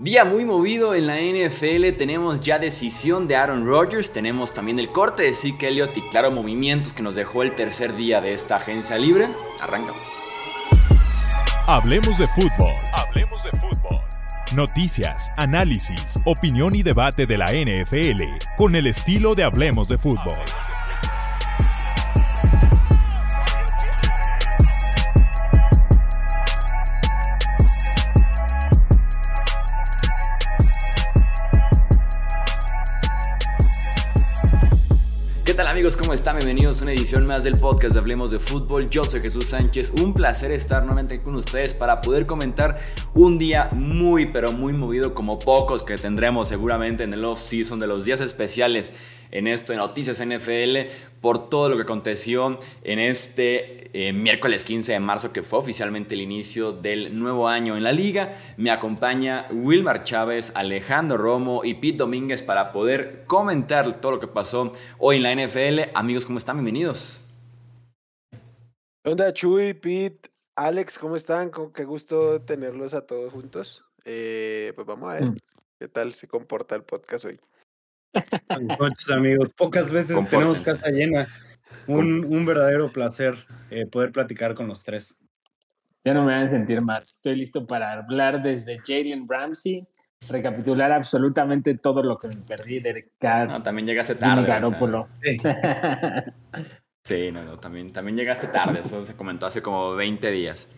Día muy movido en la NFL, tenemos ya decisión de Aaron Rodgers, tenemos también el corte de Zeke Elliott y claro movimientos que nos dejó el tercer día de esta agencia libre. Arrancamos. Hablemos de fútbol. Hablemos de fútbol. Noticias, análisis, opinión y debate de la NFL con el estilo de Hablemos de fútbol. Bienvenidos a una edición más del podcast de Hablemos de Fútbol. Yo soy Jesús Sánchez. Un placer estar nuevamente con ustedes para poder comentar un día muy pero muy movido como pocos que tendremos seguramente en el off-season de los días especiales en esto de Noticias NFL por todo lo que aconteció en este eh, miércoles 15 de marzo que fue oficialmente el inicio del nuevo año en la liga. Me acompaña Wilmar Chávez, Alejandro Romo y Pete Domínguez para poder comentar todo lo que pasó hoy en la NFL. Amigos, ¿cómo están? Bienvenidos. ¿Qué onda, Chuy, Pete, Alex? ¿Cómo están? Qué gusto tenerlos a todos juntos. Eh, pues vamos a ver Mm. qué tal se comporta el podcast hoy. Buenas noches, amigos. Pocas veces tenemos casa llena. Un, un verdadero placer eh, poder platicar con los tres. Ya no me van a sentir mal. Estoy listo para hablar desde Jalen Ramsey, recapitular absolutamente todo lo que me perdí de Carr, No, también llegaste tarde. o sea. Sí. Sí, no, no, también, también llegaste tarde. Eso se comentó hace como 20 días.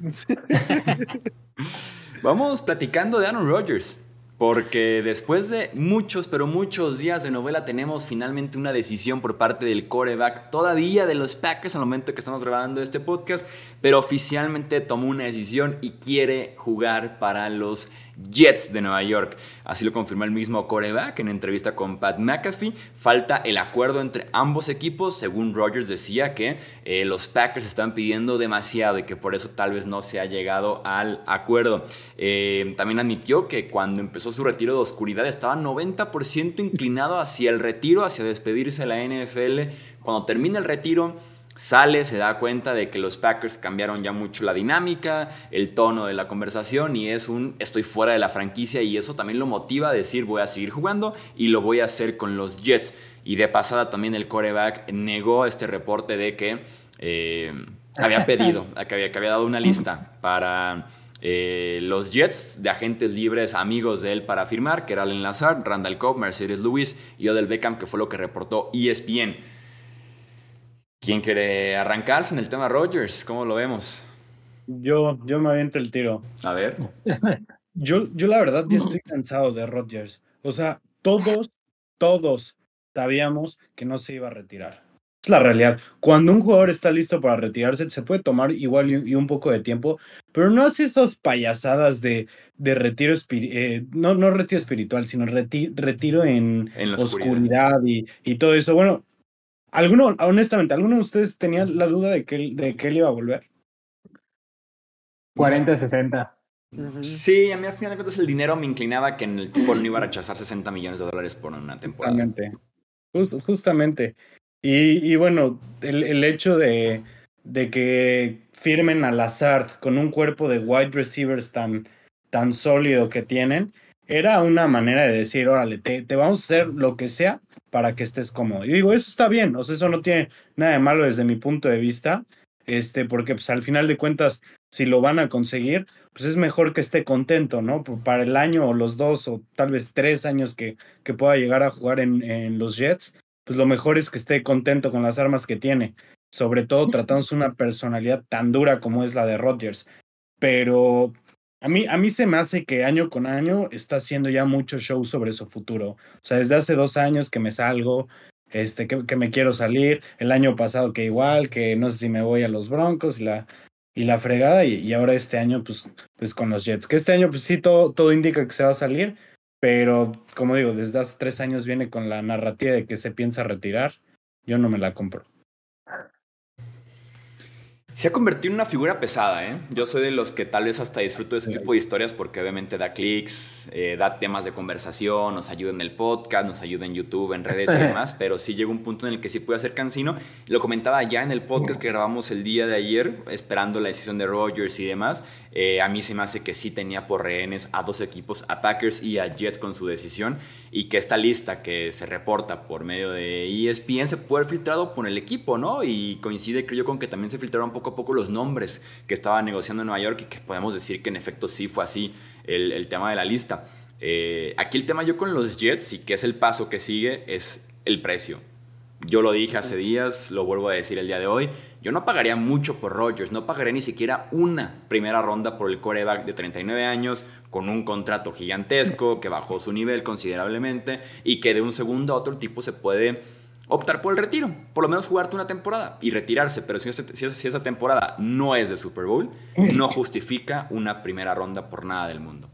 Vamos platicando de Aaron Rodgers. Porque después de muchos, pero muchos días de novela, tenemos finalmente una decisión por parte del coreback, todavía de los Packers al momento que estamos grabando este podcast, pero oficialmente tomó una decisión y quiere jugar para los Jets de Nueva York. Así lo confirmó el mismo coreback en entrevista con Pat McAfee. Falta el acuerdo entre ambos equipos. Según Rodgers decía que eh, los Packers están pidiendo demasiado y que por eso tal vez no se ha llegado al acuerdo. Eh, también admitió que cuando empezó su retiro de oscuridad estaba 90% inclinado hacia el retiro, hacia despedirse de la NFL. Cuando termina el retiro, sale, se da cuenta de que los Packers cambiaron ya mucho la dinámica, el tono de la conversación y es un estoy fuera de la franquicia y eso también lo motiva a decir voy a seguir jugando y lo voy a hacer con los Jets. Y de pasada también el coreback negó este reporte de que eh, había pedido, que había, que había dado una lista para eh, los Jets de agentes libres amigos de él para firmar, que era Allen Lazard, Randall Cobb, Mercedes Lewis y Odell Beckham, que fue lo que reportó ESPN. ¿Quién quiere arrancarse en el tema Rodgers? ¿Cómo lo vemos? Yo, yo me aviento el tiro. A ver. Yo, yo la verdad ya estoy cansado de Rodgers. O sea, todos, todos sabíamos que no se iba a retirar. Es la realidad. Cuando un jugador está listo para retirarse, se puede tomar igual y, un poco de tiempo, pero no hace esas payasadas de, de retiro espiritual, no, no retiro espiritual, sino reti- retiro en, En oscuridad. oscuridad y, y todo eso. Bueno, alguno, honestamente, ¿alguno de ustedes tenía la duda de que, él- de que él iba a volver? 40-60. Ujú. Sí, a mí al final de cuentas el dinero me inclinaba que en el tipo no iba a rechazar 60 millones de dólares por una temporada. Justamente. Jus- justamente. Y, y bueno, el, el hecho de, de que firmen a Lazard con un cuerpo de wide receivers tan, tan sólido que tienen, era una manera de decir, órale, te, te vamos a hacer lo que sea para que estés cómodo. Y digo, eso está bien, o sea, eso no tiene nada de malo desde mi punto de vista, este, porque pues al final de cuentas, si lo van a conseguir, pues es mejor que esté contento, ¿no? Para el año o los dos o tal vez tres años que, que pueda llegar a jugar en, en los Jets, pues lo mejor es que esté contento con las armas que tiene, sobre todo tratándose de una personalidad tan dura como es la de Rodgers. Pero a mí, a mí se me hace que año con año está haciendo ya mucho show sobre su futuro. O sea, desde hace dos años que me salgo, este, que, me quiero salir, el año pasado que igual, que no sé si me voy a los Broncos y la, y la fregada, y, y ahora este año, pues, pues con los Jets. Que este año, pues sí, todo, todo indica que se va a salir, pero como digo, desde hace tres años viene con la narrativa de que se piensa retirar. Yo no me la compro. Se ha convertido en una figura pesada, ¿eh? Yo soy de los que tal vez hasta disfruto de ese tipo de historias porque obviamente da clics, eh, da temas de conversación, nos ayuda en el podcast, nos ayuda en YouTube, en redes y demás, pero sí llega un punto en el que sí puede ser cansino. Lo comentaba ya en el podcast que grabamos el día de ayer, esperando la decisión de Rogers y demás. Eh, a mí se me hace que sí tenía por rehenes a dos equipos, a Packers y a Jets con su decisión, y que esta lista que se reporta por medio de ESPN se puede haber filtrado por el equipo, ¿no? Y coincide, creo yo, con que también se filtraron poco a poco los nombres que estaba negociando en Nueva York y que podemos decir que en efecto sí fue así el, tema de la lista. Eh, aquí el tema yo con los Jets y que es el paso que sigue es el precio. Yo lo dije hace días, lo vuelvo a decir el día de hoy. Yo no pagaría mucho por Rodgers, no pagaría ni siquiera una primera ronda por el coreback de 39 años con un contrato gigantesco que bajó su nivel considerablemente y que de un segundo a otro tipo se puede optar por el retiro, por lo menos jugarte una temporada y retirarse, pero si, esa temporada no es de Super Bowl, no justifica una primera ronda por nada del mundo.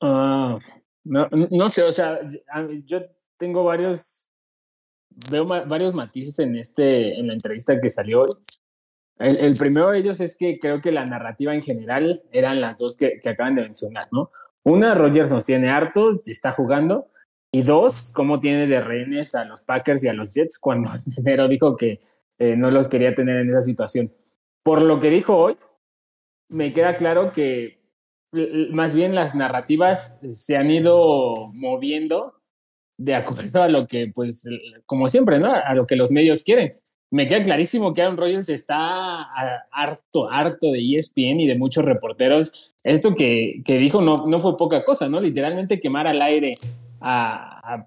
Ah, no, no sé, o sea, yo tengo varios, veo varios matices en, este, en la entrevista que salió hoy. El, primero de ellos es que creo que la narrativa en general eran las dos que, que acaban de mencionar, ¿no? Una, Rogers nos tiene hartos, está jugando. Y dos, cómo tiene de rehenes a los Packers y a los Jets cuando en enero dijo que eh, no los quería tener en esa situación. Por lo que dijo hoy, me queda claro que más bien las narrativas se han ido moviendo de acuerdo a lo que, pues, como siempre, ¿no? A lo que los medios quieren. Me queda clarísimo que Aaron Rodgers está harto, harto de ESPN y de muchos reporteros. Esto que, que dijo no, no fue poca cosa, ¿no? Literalmente quemar al aire a,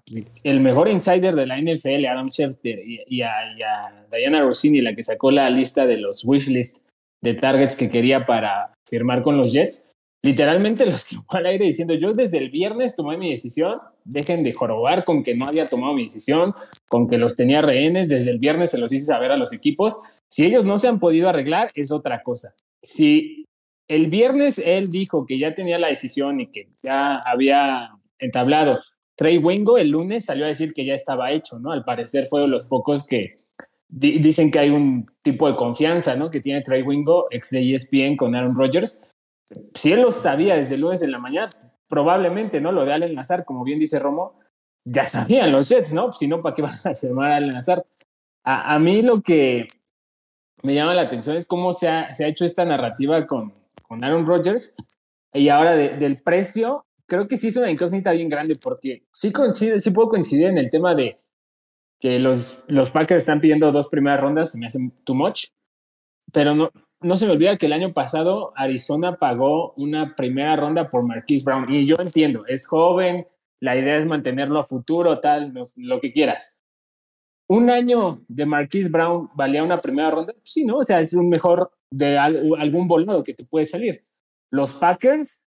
el mejor insider de la NFL, Adam Schefter, y, a, Diana Rossini, la que sacó la lista de los wishlist de targets que quería para firmar con los Jets, literalmente los quemó al aire diciendo, yo desde el viernes tomé mi decisión, dejen de jorobar con que no había tomado mi decisión, con que los tenía rehenes, desde el viernes se los hice saber a los equipos, si ellos no se han podido arreglar es otra cosa. Si el viernes él dijo que ya tenía la decisión y que ya había entablado Trey Wingo el lunes salió a decir que ya estaba hecho, ¿no? Al parecer fue de los pocos que dicen que hay un tipo de confianza, ¿no? Que tiene Trey Wingo, ex de ESPN con Aaron Rodgers. Si él lo sabía desde el lunes en la mañana, probablemente, ¿no? Lo de Allen Nazar, como bien dice Romo, ya sabían los Jets, ¿no? Si no, ¿para qué van a firmar a Allen Nazar? A, mí lo que me llama la atención es cómo se ha, se ha hecho esta narrativa con, con Aaron Rodgers y ahora del precio creo que sí es una incógnita bien grande porque sí, coincide, sí puedo coincidir en el tema de que los, los Packers están pidiendo dos primeras rondas, se me hacen too much, pero no, no se me olvida que el año pasado Arizona pagó una primera ronda por Marquise Brown y yo entiendo, es joven, la idea es mantenerlo a futuro, tal, lo que quieras. Un año de Marquise Brown valía una primera ronda, sí, ¿no? O sea, es un mejor de algún volado que te puede salir. Los Packers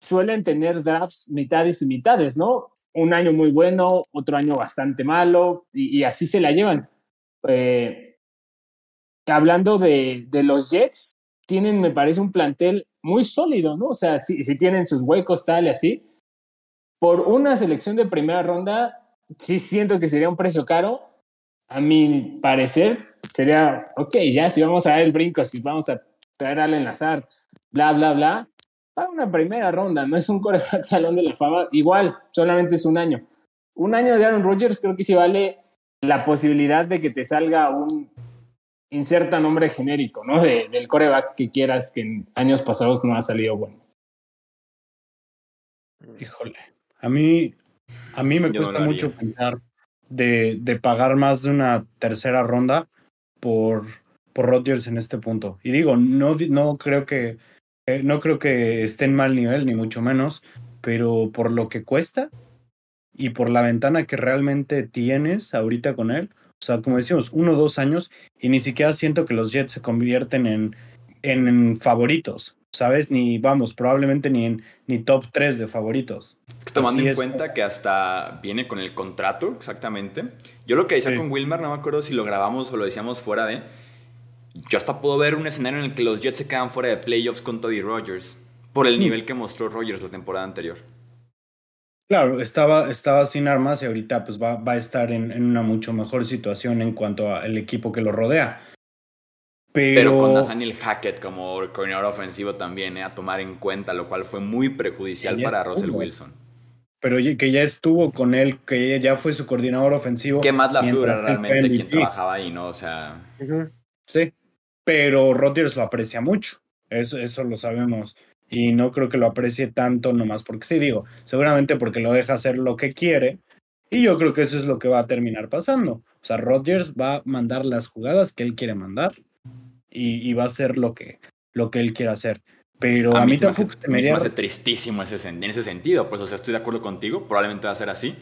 suelen tener drafts mitades y mitades, ¿no? Un año muy bueno, otro año bastante malo, y, así se la llevan. Eh, hablando de, de, los Jets, tienen, me parece, un plantel muy sólido, ¿no? O sea, si, si tienen sus huecos tal y así. Por una selección de primera ronda, sí siento que sería un precio caro. A mi parecer, sería, ok, ya, si vamos a dar el brinco, si vamos a traer al enlazar, bla, bla, bla, para una primera ronda, no es un coreback salón de la fama. Igual, solamente es un año. Un año de Aaron Rodgers creo que sí vale la posibilidad de que te salga un inserta nombre genérico, ¿no? del coreback que quieras que en años pasados no ha salido bueno. Híjole, a mí, a mí me cuesta mucho pensar de, de, pagar más de una tercera ronda por, por Rodgers en este punto. Y digo, no, no creo que eh, no creo que esté en mal nivel, ni mucho menos, pero por lo que cuesta y por la ventana que realmente tienes ahorita con él, o sea, como decimos, uno o dos años, y ni siquiera siento que los Jets se convierten en, en favoritos, ¿sabes? Ni, vamos, probablemente ni en ni top 3 de favoritos. tomando en cuenta que hasta viene con el contrato, exactamente. Yo lo que decía con Wilmer, no me acuerdo si lo grabamos o lo decíamos fuera de yo hasta puedo ver un escenario en el que los Jets se quedan fuera de playoffs con Toddy Rogers por el mm. nivel que mostró Rogers la temporada anterior. Claro, estaba, estaba sin armas y ahorita pues va, va a estar en, en, una mucho mejor situación en cuanto al equipo que lo rodea. Pero, con Nathaniel Hackett como coordinador ofensivo también, eh, a tomar en cuenta, lo cual fue muy perjudicial para Russell Wilson. Pero que ya estuvo con él, que ya fue su coordinador ofensivo. Que Matt LaFleur era realmente quien trabajaba ahí, ¿no? O sea. Sí, pero Rodgers lo aprecia mucho. Eso, eso lo sabemos. Y no creo que lo aprecie tanto nomás porque sí, digo, seguramente porque lo deja hacer lo que quiere. Y yo creo que eso es lo que va a terminar pasando. O sea, Rodgers va a mandar las jugadas que él quiere mandar y, va a hacer lo que, lo que él quiere hacer. Pero a, mí, tampoco me, hace, me, hace tristísimo ese, en ese sentido. Pues, o sea, estoy de acuerdo contigo, probablemente va a ser así.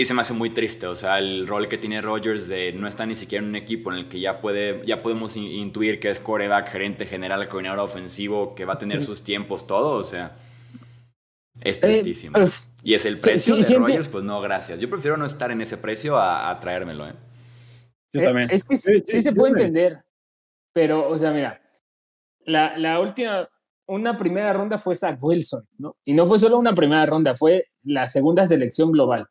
Y se me hace muy triste, o sea, el rol que tiene Rodgers de no estar ni siquiera en un equipo en el que ya, puede, ya podemos intuir que es coreback, gerente general, coordinador ofensivo, que va a tener sus tiempos, todo, o sea, es eh, tristísimo. Pues, y es el precio de Rodgers, pues no, gracias. Yo prefiero no estar en ese precio a, traérmelo, ¿eh? Yo también. Es que sí, se puede entender, pero, o sea, mira, la, la última, una primera ronda fue Zach Wilson, ¿no? Y no fue solo una primera ronda, fue la segunda selección global.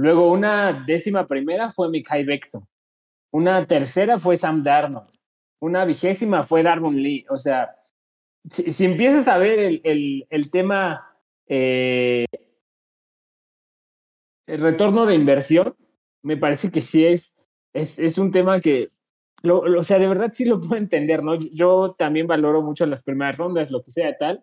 Luego una décima primera fue Mikhail Becton. Una tercera fue Sam Darnold. Una vigésima fue Darwin Lee. O sea, si, empiezas a ver el, el, tema, eh, el retorno de inversión, me parece que sí es, es, es un tema que, o sea, de verdad sí lo puedo entender, ¿no? Yo también valoro mucho las primeras rondas, lo que sea tal,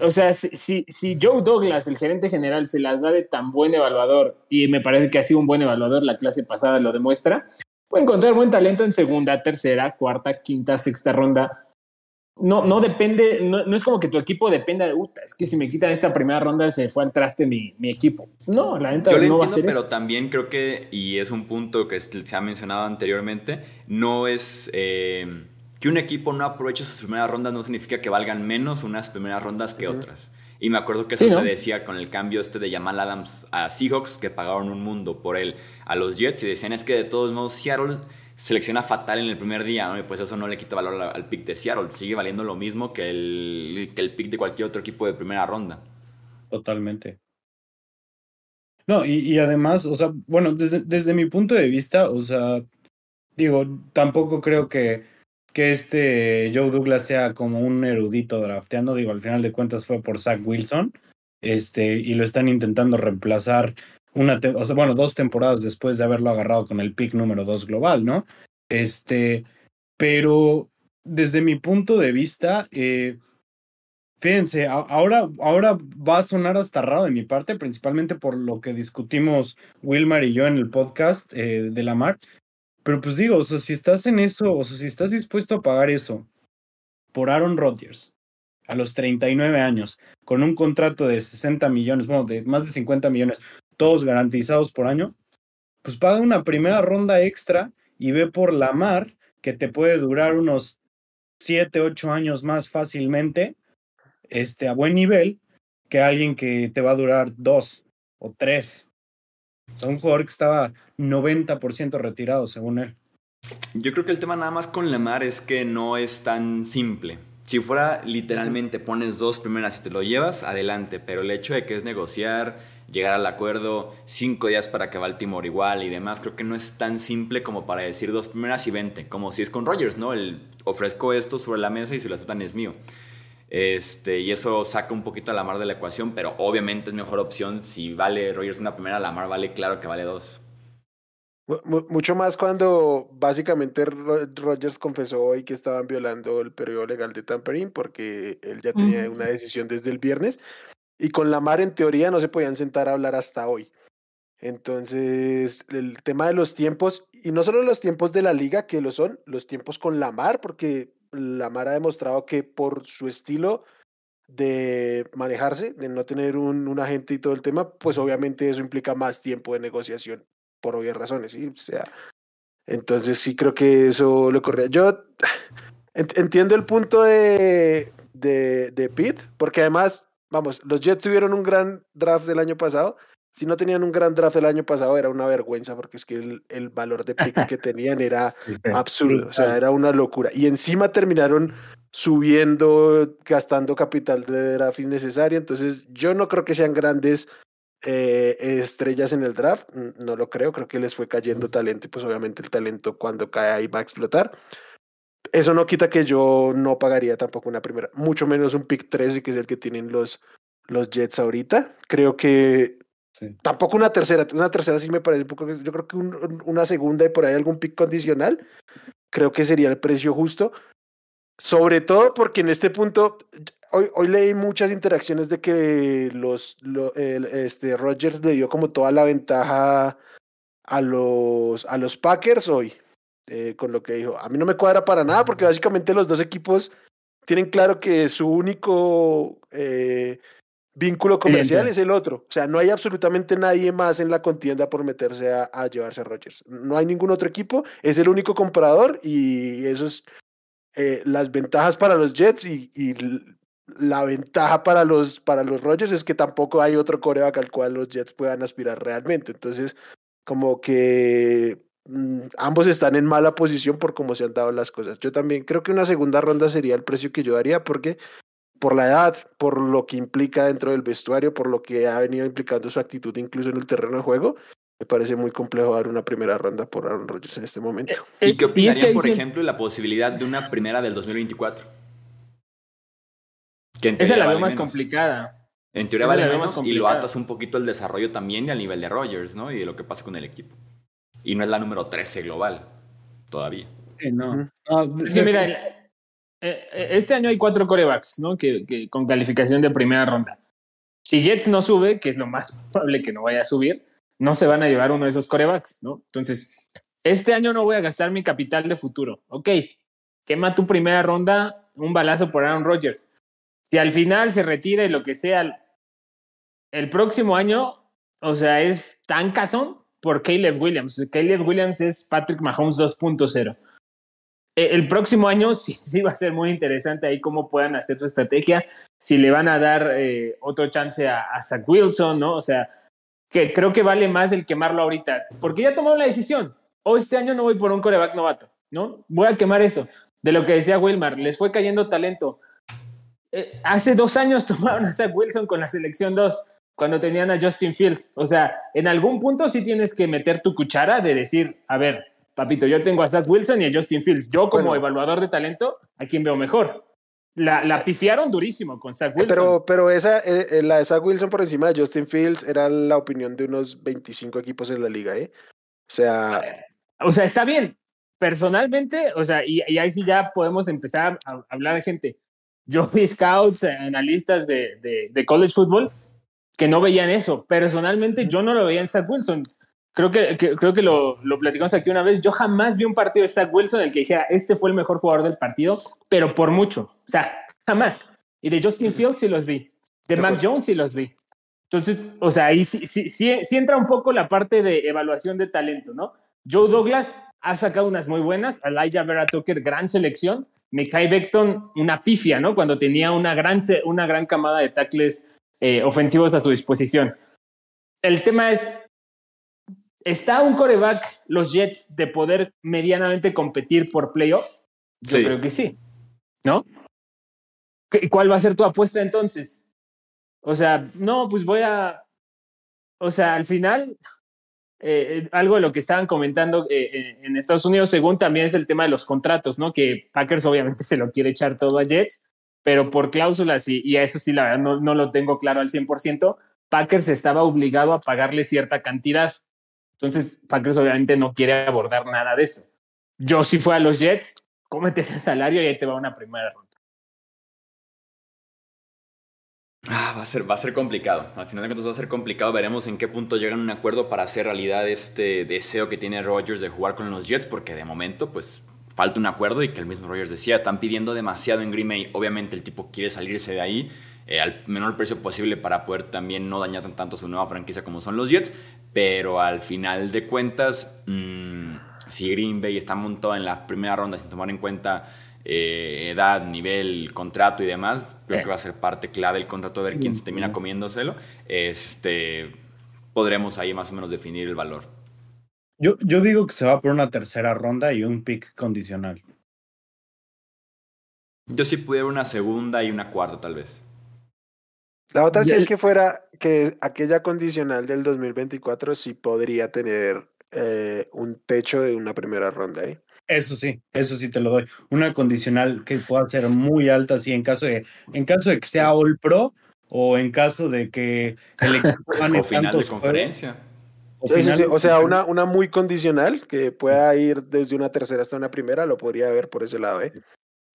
o sea, si, si, Joe Douglas, el gerente general, se las da de tan buen evaluador, y me parece que ha sido un buen evaluador, la clase pasada lo demuestra, puede encontrar buen talento en segunda, tercera, cuarta, quinta, sexta ronda. No, no depende, no, es como que tu equipo dependa de Utah. Es que si me quitan esta primera ronda se fue al traste mi, mi equipo. No, la neta no va a ser pero también creo que, y es un punto que se ha mencionado anteriormente, no es. Eh, que un equipo no aproveche sus primeras rondas no significa que valgan menos unas primeras rondas que otras. Y me acuerdo que eso se decía con el cambio este de Jamal Adams a Seahawks, que pagaron un mundo por él a los Jets y decían es que de todos modos Seattle selecciona fatal en el primer día, y pues eso no le quita valor al, pick de Seattle, sigue valiendo lo mismo que el, que el pick de cualquier otro equipo de primera ronda. Totalmente. No, y, además, o sea, bueno, desde, desde mi punto de vista, o sea, digo, tampoco creo que que este Joe Douglas sea como un erudito drafteando, digo, al final de cuentas fue por Zach Wilson, este, y lo están intentando reemplazar una, bueno, dos temporadas después de haberlo agarrado con el pick número dos global, ¿no? Este, pero desde mi punto de vista, eh, fíjense, ahora, ahora va a sonar hasta raro de mi parte, principalmente por lo que discutimos Wilmar y yo en el podcast eh, de Lamar, pero pues digo, o sea, si estás en eso, o sea, si estás dispuesto a pagar eso por Aaron Rodgers a los 39 años, con un contrato de 60 millones, bueno, de más de 50 millones, todos garantizados por año, pues paga una primera ronda extra y ve por la mar que te puede durar unos 7, 8 años más fácilmente, este, a buen nivel, que alguien que te va a durar dos o tres un jugador que estaba 90% retirado, según él. Yo creo que el tema nada más con Lemar es que no es tan simple. Si fuera literalmente pones dos primeras y te lo llevas, adelante. Pero el hecho de que es negociar, llegar al acuerdo, cinco días para que Baltimore igual y demás, creo que no es tan simple como para decir dos primeras y vente. Como si es con Rogers, ¿no? El ofrezco esto sobre la mesa y si lo aceptan es mío. Este, y eso saca un poquito a Lamar de la ecuación, pero obviamente es mejor opción. Si vale Rogers una primera, Lamar vale claro que vale dos. Mucho más cuando básicamente Rogers confesó hoy que estaban violando el periodo legal de tampering porque él ya tenía una decisión desde el viernes y con Lamar en teoría no se podían sentar a hablar hasta hoy. Entonces, el tema de los tiempos, y no solo los tiempos de la liga que lo son, los tiempos con Lamar, porque Lamar ha demostrado que por su estilo de manejarse, de no tener un, un, agente y todo el tema, pues obviamente eso implica más tiempo de negociación, por obvias razones, ¿sí? O sea, entonces sí creo que eso le corría. Yo entiendo el punto de, de, de Pete, porque además, vamos, los Jets tuvieron un gran draft del año pasado, si no tenían un gran draft el año pasado era una vergüenza porque es que el, el valor de picks que tenían era absurdo, o sea, era una locura. Y encima terminaron subiendo, gastando capital de draft innecesario, entonces yo no creo que sean grandes eh, estrellas en el draft, no lo creo, creo que les fue cayendo talento y pues obviamente el talento cuando cae ahí va a explotar. eso no quita que yo no pagaría tampoco una primera, mucho menos un pick 13, que es el que tienen los, los Jets ahorita. Creo que tampoco una tercera, una tercera sí me parece un poco, yo creo que una segunda y por ahí algún pick condicional, creo que sería el precio justo. Sobre todo porque en este punto, hoy, hoy leí muchas interacciones de que los, este, Rogers le dio como toda la ventaja a los, a los Packers hoy. Eh, con lo que dijo. A mí no me cuadra para nada porque básicamente los dos equipos tienen claro que su único eh, vínculo comercial es el otro. O sea, no hay absolutamente nadie más en la contienda por meterse a, llevarse a Rogers. No hay ningún otro equipo, es el único comprador y eso es eh, las ventajas para los Jets y, y, la ventaja para los, para los Rogers es que tampoco hay otro coreback al cual los Jets puedan aspirar realmente. Entonces, como que Mm, ambos están en mala posición por cómo se han dado las cosas. Yo también creo que una segunda ronda sería el precio que yo daría porque por la edad, por lo que implica dentro del vestuario, por lo que ha venido implicando su actitud incluso en el terreno de juego, me parece muy complejo dar una primera ronda por Aaron Rodgers en este momento. Eh, ¿Y qué opinarían, por ejemplo, la posibilidad de una primera del 2024? Esa la veo más complicada. En teoría vale menos y lo atas un poquito el desarrollo también y al nivel de Rodgers, ¿no? Y de lo que pasa con el equipo y no es la número 13 global todavía. no. es que mira, eh, eh, este año hay cuatro corebacks, ¿no? Que, con calificación de primera ronda. Si Jets no sube, que es lo más probable que no vaya a subir, no se van a llevar uno de esos corebacks, ¿no? Entonces, este año no voy a gastar mi capital de futuro. Ok, quema tu primera ronda, un balazo por Aaron Rodgers. Si al final se retira y lo que sea, el próximo año, o sea, es tan cazón por Caleb Williams. Caleb Williams es Patrick Mahomes 2.0. E, el próximo año sí, va a ser muy interesante ahí cómo puedan hacer su estrategia, si le van a dar eh, otro chance a, Zach Wilson, ¿no? O sea, que creo que vale más el quemarlo ahorita, porque ya tomaron la decisión. O este año no voy por un coreback novato, ¿no? Voy a quemar eso. De lo que decía Wilmar, les fue cayendo talento. Eh, hace dos años tomaron a Zach Wilson con la selección 2 cuando tenían a Justin Fields. O sea, en algún punto sí tienes que meter tu cuchara de decir, a ver, papito, yo tengo a Zach Wilson y a Justin Fields. Yo como evaluador de talento, ¿a quién veo mejor? La, la pifiaron durísimo con Zach Wilson. Pero, pero esa, eh, eh, la de Zach Wilson por encima de Justin Fields era la opinión de unos 25 equipos en la liga, ¿eh? O sea... O sea, está bien. Personalmente, o sea, y, ahí sí ya podemos empezar a hablar de gente. Yo vi scouts, analistas de, de, de college football que no veían eso. Personalmente, yo no lo veía en Zach Wilson. Creo que, creo que lo, lo, platicamos aquí una vez. Yo jamás vi un partido de Zach Wilson en el que dijera, este fue el mejor jugador del partido, pero por mucho. O sea, jamás. Y de Justin Fields sí los vi. De Mac Jones sí los vi. Entonces, o sea, ahí sí, sí, sí, entra un poco la parte de evaluación de talento, ¿no? Joe Douglas ha sacado unas muy buenas. Elijah Vera Tucker, gran selección. Mekai Beckton, una pifia, ¿no? Cuando tenía una gran, una gran camada de tackles eh, ofensivos a su disposición. El tema es, ¿está un coreback los Jets de poder medianamente competir por playoffs? Yo creo que sí, ¿no? ¿Cuál va a ser tu apuesta entonces? O sea, no, pues voy a, o sea, al final, eh, algo de lo que estaban comentando eh, en Estados Unidos, según también es el tema de los contratos, ¿no? Que Packers obviamente se lo quiere echar todo a Jets pero por cláusulas, y, y a eso sí, la verdad, no, no lo tengo claro al 100%, Packers estaba obligado a pagarle cierta cantidad. Entonces, Packers obviamente no quiere abordar nada de eso. Yo si fue a los Jets, cómete ese salario y ahí te va una primera ronda. Ah, va, a ser, va a ser complicado. Al final de cuentas va a ser complicado. Veremos en qué punto llegan a un acuerdo para hacer realidad este deseo que tiene Rodgers de jugar con los Jets, porque de momento, pues falta un acuerdo y que el mismo Rogers decía, están pidiendo demasiado en Green Bay. Obviamente el tipo quiere salirse de ahí eh, al menor precio posible para poder también no dañar tanto su nueva franquicia como son los Jets, pero al final de cuentas, mm, si Green Bay está montado en la primera ronda sin tomar en cuenta eh, edad, nivel, contrato y demás, creo que va a ser parte clave el contrato, de ver quién se termina comiéndoselo, este, podremos ahí más o menos definir el valor. Yo, yo digo que se va por una tercera ronda y un pick condicional. Yo sí pudiera una segunda y una cuarta, tal vez. La otra sí es que fuera que aquella condicional del 2024 sí podría tener eh, un techo de una primera ronda. ¿eh? Eso sí, eso sí te lo doy. Una condicional que pueda ser muy alta, sí, en caso de, en caso de que sea All Pro o en caso de que el equipo gane o final de conferencia. O, sea, una, una muy condicional que pueda ir desde una tercera hasta una primera, lo podría ver por ese lado, ¿eh?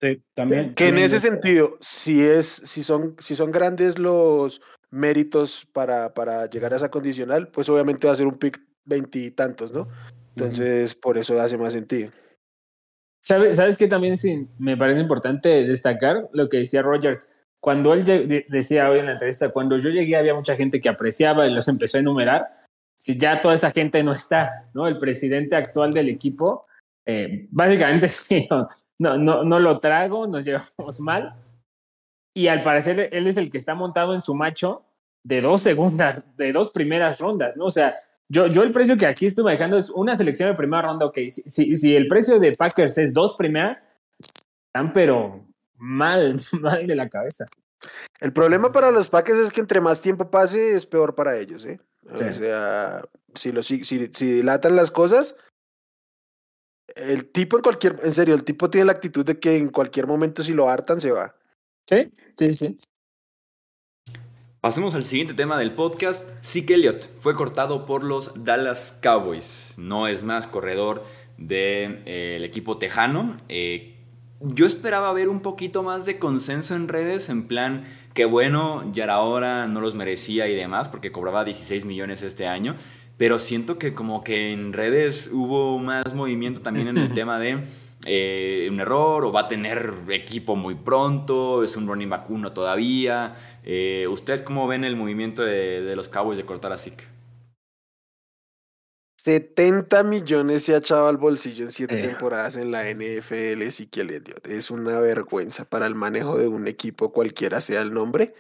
Sí, también. Que en ese sentido, si es, si son, si son grandes los méritos para, para llegar a esa condicional, pues obviamente va a ser un pick veintitantos, ¿no? Entonces, por eso hace más sentido. ¿Sabes, ¿Sabes qué también sí, me parece importante destacar lo que decía Rogers? Cuando él decía hoy en la entrevista, cuando yo llegué había mucha gente que apreciaba y los empezó a enumerar. Si ya toda esa gente no está, ¿no? El presidente actual del equipo, eh, básicamente no, no, no lo trago, nos llevamos mal. Y al parecer él es el que está montado en su macho de dos segundas, de dos primeras rondas, ¿no? O sea, yo, yo el precio que aquí estoy manejando es una selección de primera ronda, ok, si, si, el precio de Packers es dos primeras, están pero mal, mal de la cabeza. El problema para los Packers es que entre más tiempo pase es peor para ellos, ¿eh? O sea, si, lo, si, si dilatan las cosas, el tipo en cualquier, en serio, el tipo tiene la actitud de que en cualquier momento si lo hartan se va. Sí, sí, sí. Pasemos al siguiente tema del podcast. Zeke Elliott fue cortado por los Dallas Cowboys. No es más corredor del de, eh, equipo tejano. Eh, yo esperaba ver un poquito más de consenso en redes, en plan, que bueno, ya era hora, no los merecía y demás, porque cobraba 16 millones este año. Pero siento que como que en redes hubo más movimiento también en el tema de eh, un error o va a tener equipo muy pronto, es un running back uno todavía. Eh, ¿Ustedes cómo ven el movimiento de, los Cowboys de cortar a Zeke? 70 millones se ha echado al bolsillo en siete temporadas en la NFL, Zeke Es una vergüenza para el manejo de un equipo, cualquiera sea el nombre.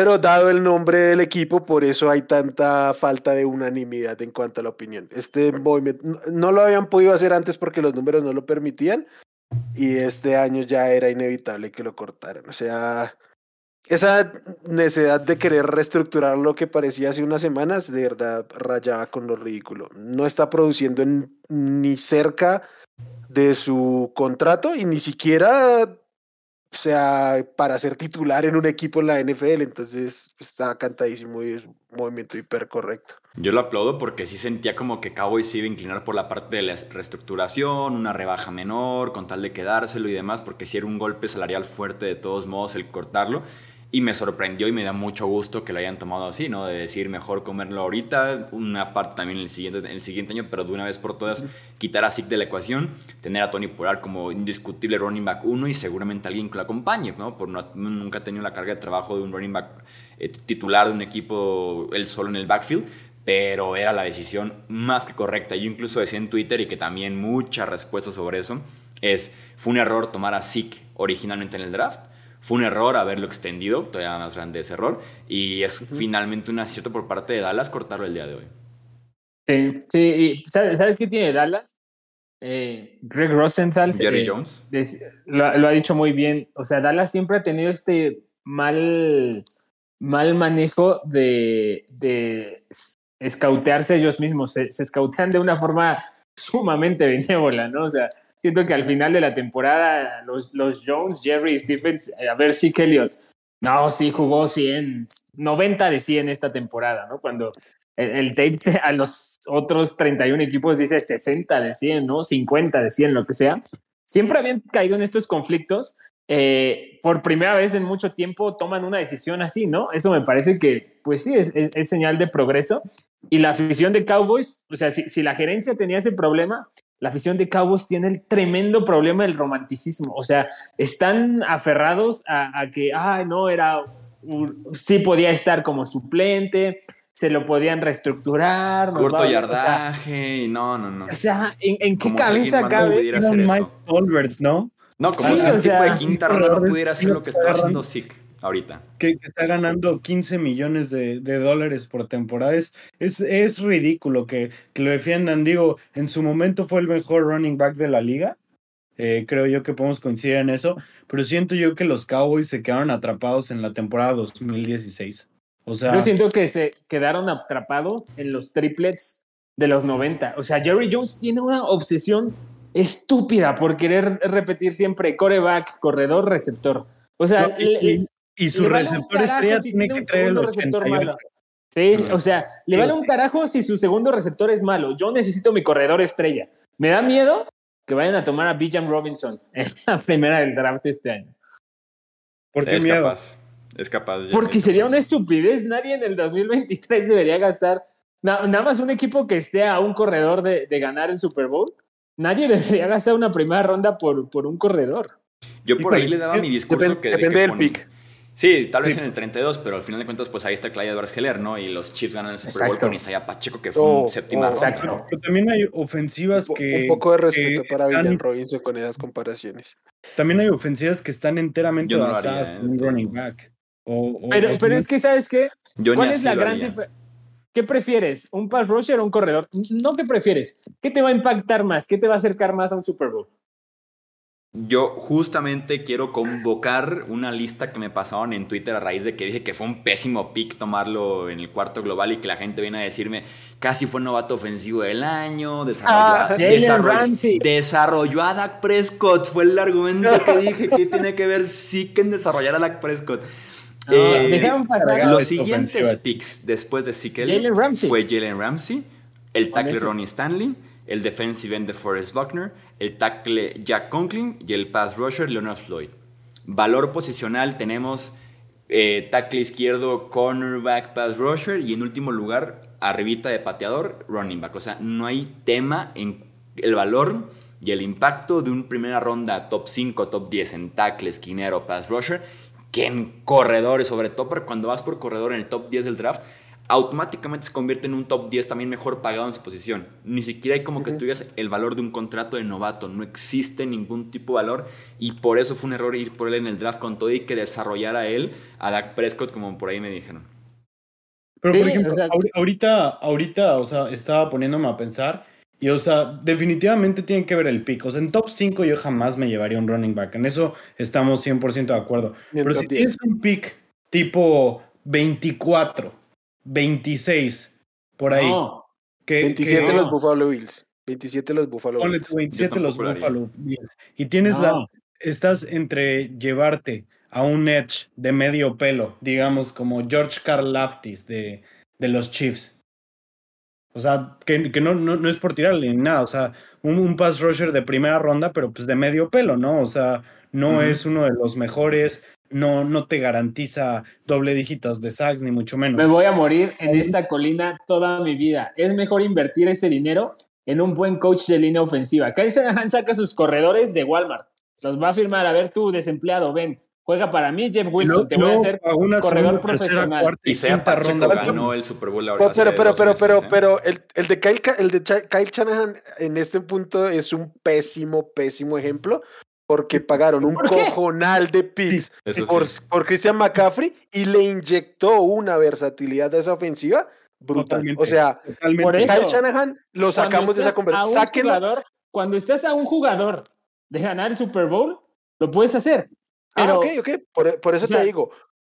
Pero dado el nombre del equipo, por eso hay tanta falta de unanimidad en cuanto a la opinión. Este movimiento no lo habían podido hacer antes porque los números no lo permitían y este año ya era inevitable que lo cortaran. O sea, esa necesidad de querer reestructurar lo que parecía hace unas semanas, de verdad rayaba con lo ridículo. No está produciendo ni cerca de su contrato y ni siquiera o sea, para ser titular en un equipo en la NFL, entonces está cantadísimo y es un movimiento hiper correcto. Yo lo aplaudo porque sí sentía como que Cowboys se iba a inclinar por la parte de la reestructuración, una rebaja menor, con tal de quedárselo y demás, porque sí era un golpe salarial fuerte de todos modos el cortarlo. Y me sorprendió y me da mucho gusto que lo hayan tomado así, ¿no? De decir, mejor comerlo ahorita, una parte también el siguiente, el siguiente año, pero de una vez por todas quitar a Zeke de la ecuación, tener a Tony Pollard como indiscutible running back uno y seguramente alguien que lo acompañe, ¿no? Por nunca ha tenido la carga de trabajo de un running back eh, titular de un equipo él solo en el backfield, pero era la decisión más que correcta. Yo incluso decía en Twitter y que también muchas respuestas sobre eso, es, fue un error tomar a Zeke originalmente en el draft fue un error haberlo extendido, todavía más grande ese error, y es finalmente un acierto por parte de Dallas cortarlo el día de hoy. Sí, sí y ¿sabes, qué tiene Dallas? Eh, Greg Rosenthal Jerry eh, Jones. lo, ha dicho muy bien. O sea, Dallas siempre ha tenido este mal, mal manejo de, de escautearse ellos mismos. Se, se escautean de una forma sumamente benévola, ¿no? O sea, siento que al final de la temporada los, los Jones, Jerry, Stephens, eh, a ver si Elliott, no, sí jugó 100, 90 de 100 esta temporada, ¿no? Cuando el, tape a los otros 31 equipos dice 60 de 100, ¿no? 50 de 100, lo que sea. Siempre habían caído en estos conflictos. Eh, por primera vez en mucho tiempo toman una decisión así, ¿no? Eso me parece que, pues sí, es, es, señal de progreso. Y la afición de Cowboys, o sea, si, si la gerencia tenía ese problema, la afición de Cowboys tiene el tremendo problema del romanticismo. O sea, están aferrados a, que, ay, no, era, sí podía estar como suplente, se lo podían reestructurar. Corto yardaje, no, no, no. O sea, ¿en, qué cabeza cabe? Mike Tolbert, ¿no? No, como si un tipo de quinta ronda no pudiera hacer lo que está haciendo Zeke ahorita. Que, está ganando 15 millones de, dólares por temporada. Es, es, ridículo que, que, lo defiendan. Digo, en su momento fue el mejor running back de la liga. Eh, creo yo que podemos coincidir en eso. Pero siento yo que los Cowboys se quedaron atrapados en la temporada 2016. O sea, yo siento que se quedaron atrapados en los triplets de los 90. O sea, Jerry Jones tiene una obsesión estúpida por querer repetir siempre coreback, corredor, receptor. O sea, No, y, y su vale receptor estrella si tiene que un traer el segundo receptor 88. malo. Sí, o sea, le vale un carajo si su segundo receptor es malo. Yo necesito mi corredor estrella. Me da miedo que vayan a tomar a Bijan Robinson en la primera del draft este año. ¿Por qué Es miedo? capaz. Es capaz. Porque sería una estupidez. Nadie en el 2023 debería gastar na- nada más un equipo que esté a un corredor de, de ganar el Super Bowl. Nadie debería gastar una primera ronda por, por un corredor. Yo por ahí le daba mi discurso que... de depende que del pick. Sí, tal vez Sí. en el 32, pero al final de cuentas, pues ahí está Clyde Edwards Heller, ¿no? Y los Chiefs ganan el Super Bowl con Isaiah Pacheco, que fue Oh, un séptima oh, ronda. ¿no? Pero también hay ofensivas Un que. un poco de respeto para están- Villan Robinson con esas comparaciones. También hay ofensivas que están enteramente no basadas haría, en un ¿eh? running back. O, o- Pero, o pero es que, ¿sabes qué? Yo ¿Cuál es la gran diferencia? ¿Qué prefieres? ¿Un pass rusher o un corredor? No, ¿qué prefieres? ¿Qué te va a impactar más? ¿Qué te va a acercar más a un Super Bowl? Yo justamente quiero convocar una lista que me pasaron en Twitter a raíz de que dije que fue un pésimo pick tomarlo en el cuarto global y que la gente viene a decirme casi fue novato ofensivo del año, desarrolló, Ah, desarrolló- a Dak Prescott, fue el argumento que dije que tiene que ver sí que en desarrollar a Dak Prescott. Eh, los siguientes picks después de Ramsey. fue Jalen Ramsey, el tackle. Ronnie Stanley, el defensive end de Forrest Buckner, el tackle Jack Conklin y el pass rusher Leonard Floyd. Valor posicional tenemos eh, tackle izquierdo, cornerback, pass rusher y en último lugar, arribita de pateador, running back. O sea, no hay tema en el valor y el impacto de un primera ronda top 5, top 10 en tackle, esquinero, pass rusher que en corredores, sobre todo cuando vas por corredor en el top 10 del draft, automáticamente se convierte en un top 10 también mejor pagado en su posición. Ni siquiera hay como que tú digas el valor de un contrato de novato, no existe ningún tipo de valor y por eso fue un error ir por él en el draft con todo y que desarrollara él a Dak Prescott como por ahí me dijeron. Pero, Sí, por ejemplo, o sea- ahori- ahorita, ahorita, o sea, estaba poniéndome a pensar y, o sea, definitivamente tiene que ver el pick. O sea, en top 5 yo jamás me llevaría un running back. En eso estamos 100% de acuerdo. Pero si 10. tienes un pick tipo 24, 26, por ahí. No. que, 27 que- los Buffalo Bills. 27 los Buffalo ponle Bills. tú 27 Yo los. Buffalo Bills. Y tienes No. la. Estás entre llevarte a un edge de medio pelo, digamos, como George Karlaftis de, de los Chiefs. O sea, que, que no, no, no es por tirarle ni nada. O sea, un, un pass rusher de primera ronda, pero pues de medio pelo, ¿no? O sea, no es uno de los mejores, no, no te garantiza doble dígitos de sacks, ni mucho menos. Me voy a morir en esta colina toda mi vida. Es mejor invertir ese dinero en un buen coach de línea ofensiva. Kyle Shanahan saca sus corredores de Walmart. Los va a firmar. A ver, tú, desempleado, ven. Juega para mí, Jeff Wilson. te voy a Luego, hacer a una corredor segunda, profesional. cuarta Y sea Pacheco ronda. ganó el Super Bowl ahora. Pero, pero, pero, meses, pero, ¿eh? pero el, el de Kyle, el de Kyle Shanahan en este punto es un pésimo, pésimo ejemplo porque pagaron un cojonal de picks por, sí. por Christian McCaffrey y le inyectó una versatilidad a esa ofensiva brutal. Totalmente, O sea. Por eso. Kyle Shanahan lo sacamos de esa conversación. cuando estás a un jugador de ganar el Super Bowl, lo puedes hacer. Ah, Pero, ok, ok. Por, por eso o sea, te digo.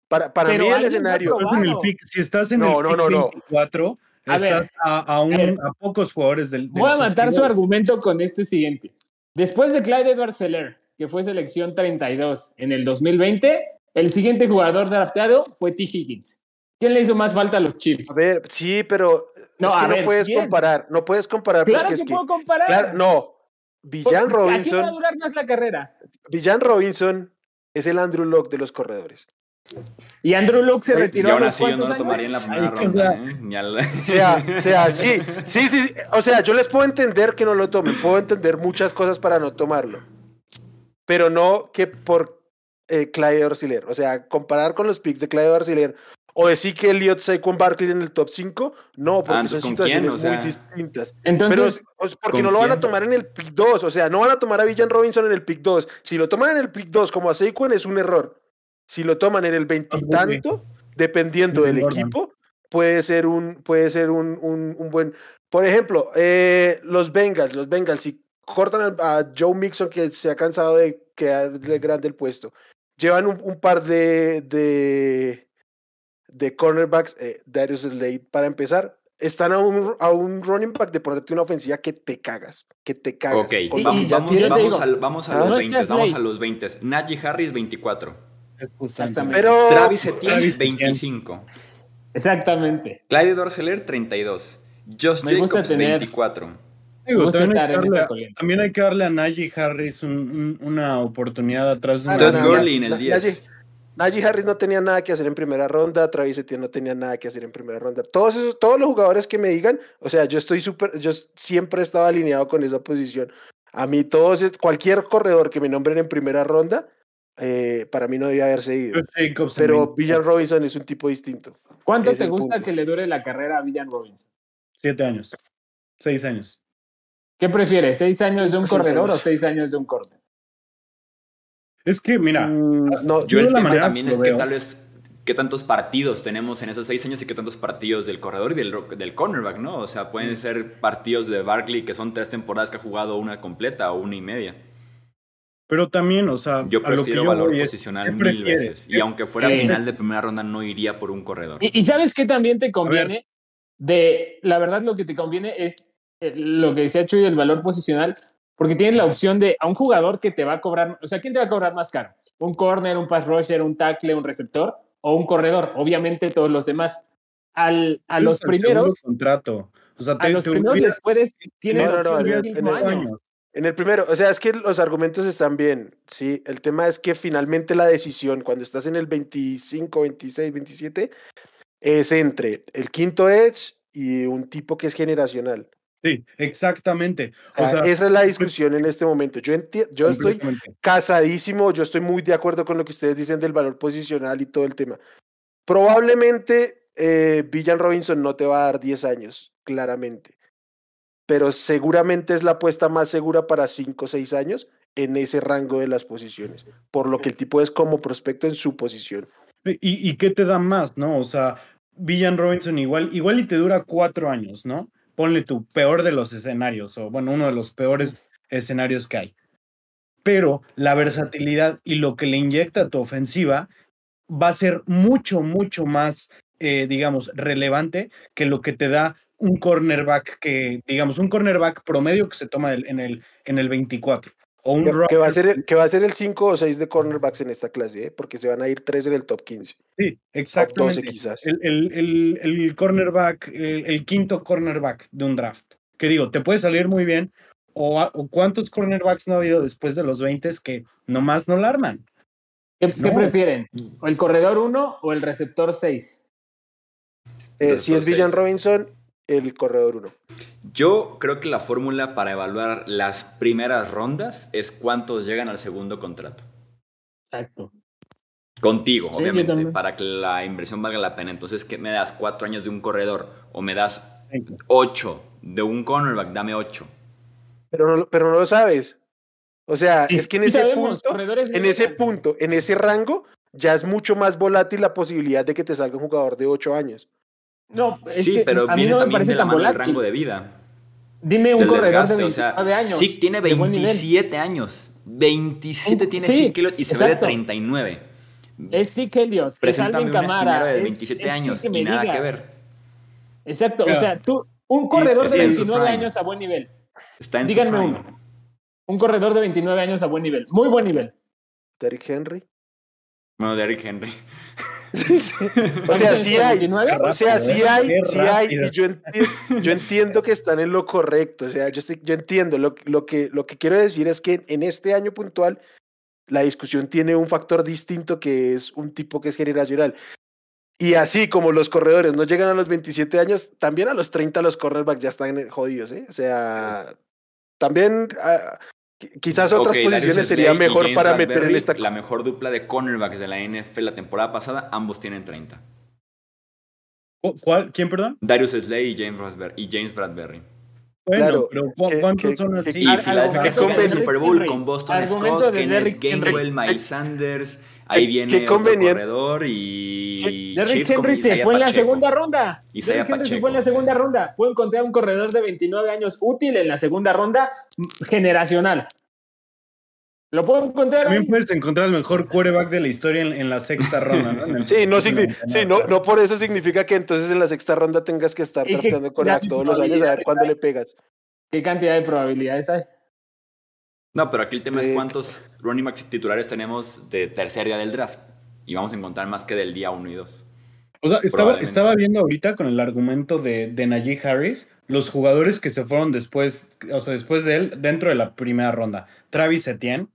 Para, para mí el escenario. probar. Estás en el Probado. pick- si estás en No, el no, pick no, no. 24, A estás ver, a, a un- a ver. a pocos jugadores del. del Voy a matar su argumento con este siguiente. Después de Clyde Edwards Seller, que fue selección 32 en el 2020, el siguiente jugador drafteado fue T. Higgins. ¿Quién le hizo más falta a los Chiefs? A ver, sí, pero No, es que a no ver, puedes ¿quién? comparar. No puedes comparar Claro que es que. puedo comparar. Claro, no. Villan ¿A quién va a Robinson. durar más la carrera? Villan Robinson es el Andrew Locke de los corredores. Y Andrew Luke se Y retiró a aún los así yo no lo años. tomaría en la primera ronda. ¿eh? O sea, o sea, sí, sí, sí, sí. O sea, yo les puedo entender que no lo tomen. Puedo entender muchas cosas para no tomarlo. Pero no que por eh, Clyde. O sea, comparar con los picks de Clyde Arciller o decir que Elliot Saquon Barkley en el top 5, no, porque Ah, entonces, son situaciones O sea, muy distintas. Entonces, Pero porque ¿con no lo van a tomar en el pick 2. O sea, no van a tomar a Villan Robinson en el pick 2. Si lo toman en el pick 2 como a Saquon es un error. Si lo toman en el veintitanto, dependiendo del equipo, puede ser un, puede ser un, un, un buen. Por ejemplo, eh, los Bengals, los Bengals, si cortan a, Joe Mixon, que se ha cansado de quedarle grande el puesto, llevan un, un par de, de, de cornerbacks, eh, Darius Slade, para empezar. están a un, a un running back de ponerte una ofensiva que te cagas, que te cagas. Ok, Con vamos, ya vamos, tiene- vamos, digo, al- vamos a Ah. los No 20, estás vamos a los 20. Najee Harris 24. Es justamente. Exactamente. Pero Travis Etienne Travis 25. Exactamente. Clyde Dorseler 32. Josh Me Jacobs tener- 24. Digo, también, hay que en darle, a- corriente. también hay que darle a Najee Harris un- un- una oportunidad atrás de Ah, Todd Gurley en el Na- 10. Najee- Najee Harris no tenía nada que hacer en primera ronda, Travis Etienne no tenía nada que hacer en primera ronda. Todos esos, todos los jugadores que me digan, o sea, yo estoy súper, yo siempre estaba alineado con esa posición. A mí todos, cualquier corredor que me nombren en primera ronda, eh, para mí no debía haberse ido. Jacobs Pero 24. Villan Robinson es un tipo distinto. ¿Cuánto Es te gusta punto. que le dure la carrera a Villan Robinson? Siete años. Seis años. ¿Qué prefieres? ¿Seis años de un corredor años. o seis años de un corte? Es que, mira, Mm, no, Yo el la tema también que es que tal vez qué tantos partidos tenemos en esos seis años y qué tantos partidos del corredor y del, cornerback, ¿no? O sea, Mm. pueden ser partidos de Barkley que son tres temporadas que ha jugado una completa o una y media. pero también, o sea, Yo a lo que prefiero yo valor voy posicional ¿qué mil prefieres? veces. Y aunque fuera Eh, final de primera ronda, no iría por un corredor. Y, y sabes qué también te conviene? De, la verdad, lo que te conviene es lo que decía Chuy, el valor posicional, porque tienes la opción de a un jugador que te va a cobrar, o sea, ¿quién te va a cobrar más caro? ¿Un corner, un pass rusher, un tackle, un receptor o un corredor? Obviamente todos los demás. Al, a los primeros, contrato. O sea, a te- los te primeros les puedes, tienes No, no, opción no, el- en el año. En el primero, o sea, es que los argumentos están bien, sí. El tema es que finalmente la decisión, cuando estás en el 25, 26, 27, es entre el quinto edge y un tipo que es generacional. Sí, exactamente. O sea, sea, esa es la discusión en este momento. Yo, yo estoy casadísimo, yo estoy muy de acuerdo con lo que ustedes dicen del valor posicional y todo el tema. Probablemente eh, Villan Robinson no te va a dar 10 años, claramente. Pero seguramente es la apuesta más segura para 5 o 6 años en ese rango de las posiciones. Por lo que el tipo es como prospecto en su posición. ¿Y, y qué te da más, no? O sea, Villan Robinson igual, igual y te dura cuatro años, ¿no? Ponle tu peor de los escenarios, o bueno, uno de los peores escenarios que hay. Pero la versatilidad y lo que le inyecta a tu ofensiva va a ser mucho, mucho más, eh, digamos, relevante que lo que te da un cornerback que, digamos, un cornerback promedio que se toma en, el, en el 24. O un Que, que va a ser el, que va a ser el 5 o 6 de cornerbacks en esta clase, ¿eh? porque se van a ir 3 en el top 15. Sí, Top 12 exactamente. quizás. El, el, el, el cornerback, el, el quinto cornerback de un draft. Que digo, te puede salir muy bien. O, o cuántos cornerbacks no ha habido después de los 20 que nomás no la arman. ¿Qué, prefieren? ¿O el corredor 1 o el receptor 6? Eh, si es Villan. Robinson, el corredor 1. Yo creo que la fórmula para evaluar las primeras rondas es cuántos llegan al segundo contrato. Exacto. Contigo, Sí, obviamente, para que la inversión valga la pena. Entonces, ¿qué me das? ¿Cuatro años de un corredor? ¿O me das ocho de un cornerback? Dame ocho. Pero no, lo- pero no lo sabes. O sea, es que en sí ese sabemos, punto, en ese punto, en ese rango, ya es mucho más volátil la posibilidad de que te salga un jugador de 8 años. No, es Sí, que pero a mí viene no me también parece de la tan mano rango de vida. Dime un corredor de o sea, 29 años. Zeke tiene de buen nivel. 27 años. 27 Un- tiene sí, Zeke Elliott y se ve de exacto. 39. Es Zeke Elliott, es Preséntame Alvin un Kamara. esquinero de es- 27 es años que y me nada que digas. ver. Exacto, o Claro. sea, tú, un corredor de está en su 29 prime. años a buen nivel. Está en Díganme uno. Un corredor de 29 años a buen nivel. Muy buen nivel. Derrick Henry. Bueno, Derrick Henry. O sea, sí hay. 29? O sea, sí hay, sí hay, y yo, enti- yo entiendo que están en lo correcto. O sea, yo, estoy- yo entiendo. Lo, lo, que, lo que quiero decir es que en este año puntual, la discusión tiene un factor distinto que es un tipo que es generacional. Y así como los corredores no llegan a los 27 años, también a los 30 los cornerbacks ya están eh, jodidos, ¿eh? O sea, también ah, quizás otras posiciones sería mejor James para meter en esta... La mejor dupla de cornerbacks de la NFL la temporada pasada, ambos tienen 30. ¿Cu- cuál- ¿Quién, perdón? Darius Slay y James Bradbury. Y James Bradbury. Bueno, Claro, pero ¿cu- que- ¿cuántos son así? Y el Derrick Super Bowl Henry. con Boston Argumento Scott, Kenneth. Gainwell, Miles Sanders. Ahí viene convenien- corredor y... Derrick Henry se fue en la segunda ronda. Derrick Henry se fue en la segunda ronda. Puedo encontrar un corredor de 29 años útil en la segunda ronda, generacional. Lo puedo encontrar. También puedes encontrar el mejor quarterback de la historia en, en la sexta ronda, ¿no? En el- Sí, no, sí no, no por eso significa que entonces en la sexta ronda tengas que estar corebacks ya- todos los años a ver cuándo le pegas. ¿Qué cantidad de probabilidades hay? No, pero aquí el tema es cuántos running backs titulares tenemos de tercer día del draft. Y vamos a encontrar más que del día 1 y 2. O sea, estaba, estaba viendo ahorita con el argumento de, de Najee Harris, los jugadores que se fueron después, o sea, después de él, dentro de la primera ronda. Travis Etienne,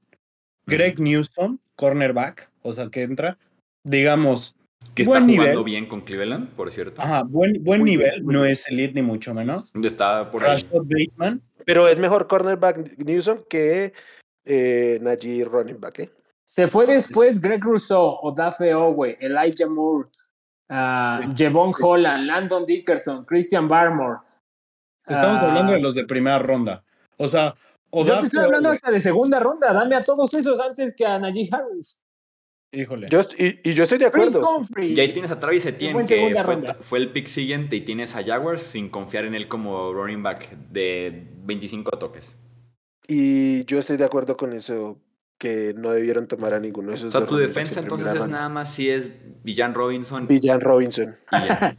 Greg Newsom, cornerback, o sea, que entra, digamos, Que está Buen jugando nivel. bien con Cleveland, por cierto. ajá, buen, buen Muy bien, nivel, no es elite ni mucho menos. Está por ahí. Bateman, Pero es mejor cornerback Newsom que eh, Najee running back, ¿eh? Se fue después Greg Rousseau, Odafe Owe, Elijah Moore, uh, Jevon Holland, Landon Dickerson, Christian Barmore. estamos Ah, hablando de los de primera ronda. O sea, Yo te estoy hablando hasta de segunda ronda. Dame a todos esos antes que a Najee Harris. híjole. Yo, y, y yo estoy de acuerdo. Y ahí tienes a Travis Etienne, en que fue, el pick siguiente, y tienes a Jaguars sin confiar en él como running back de 25 toques. Y yo estoy de acuerdo con eso, que no debieron tomar a ninguno de esos O sea, dos tu defensa en entonces es nada más si es Villan Robinson. Villan Robinson.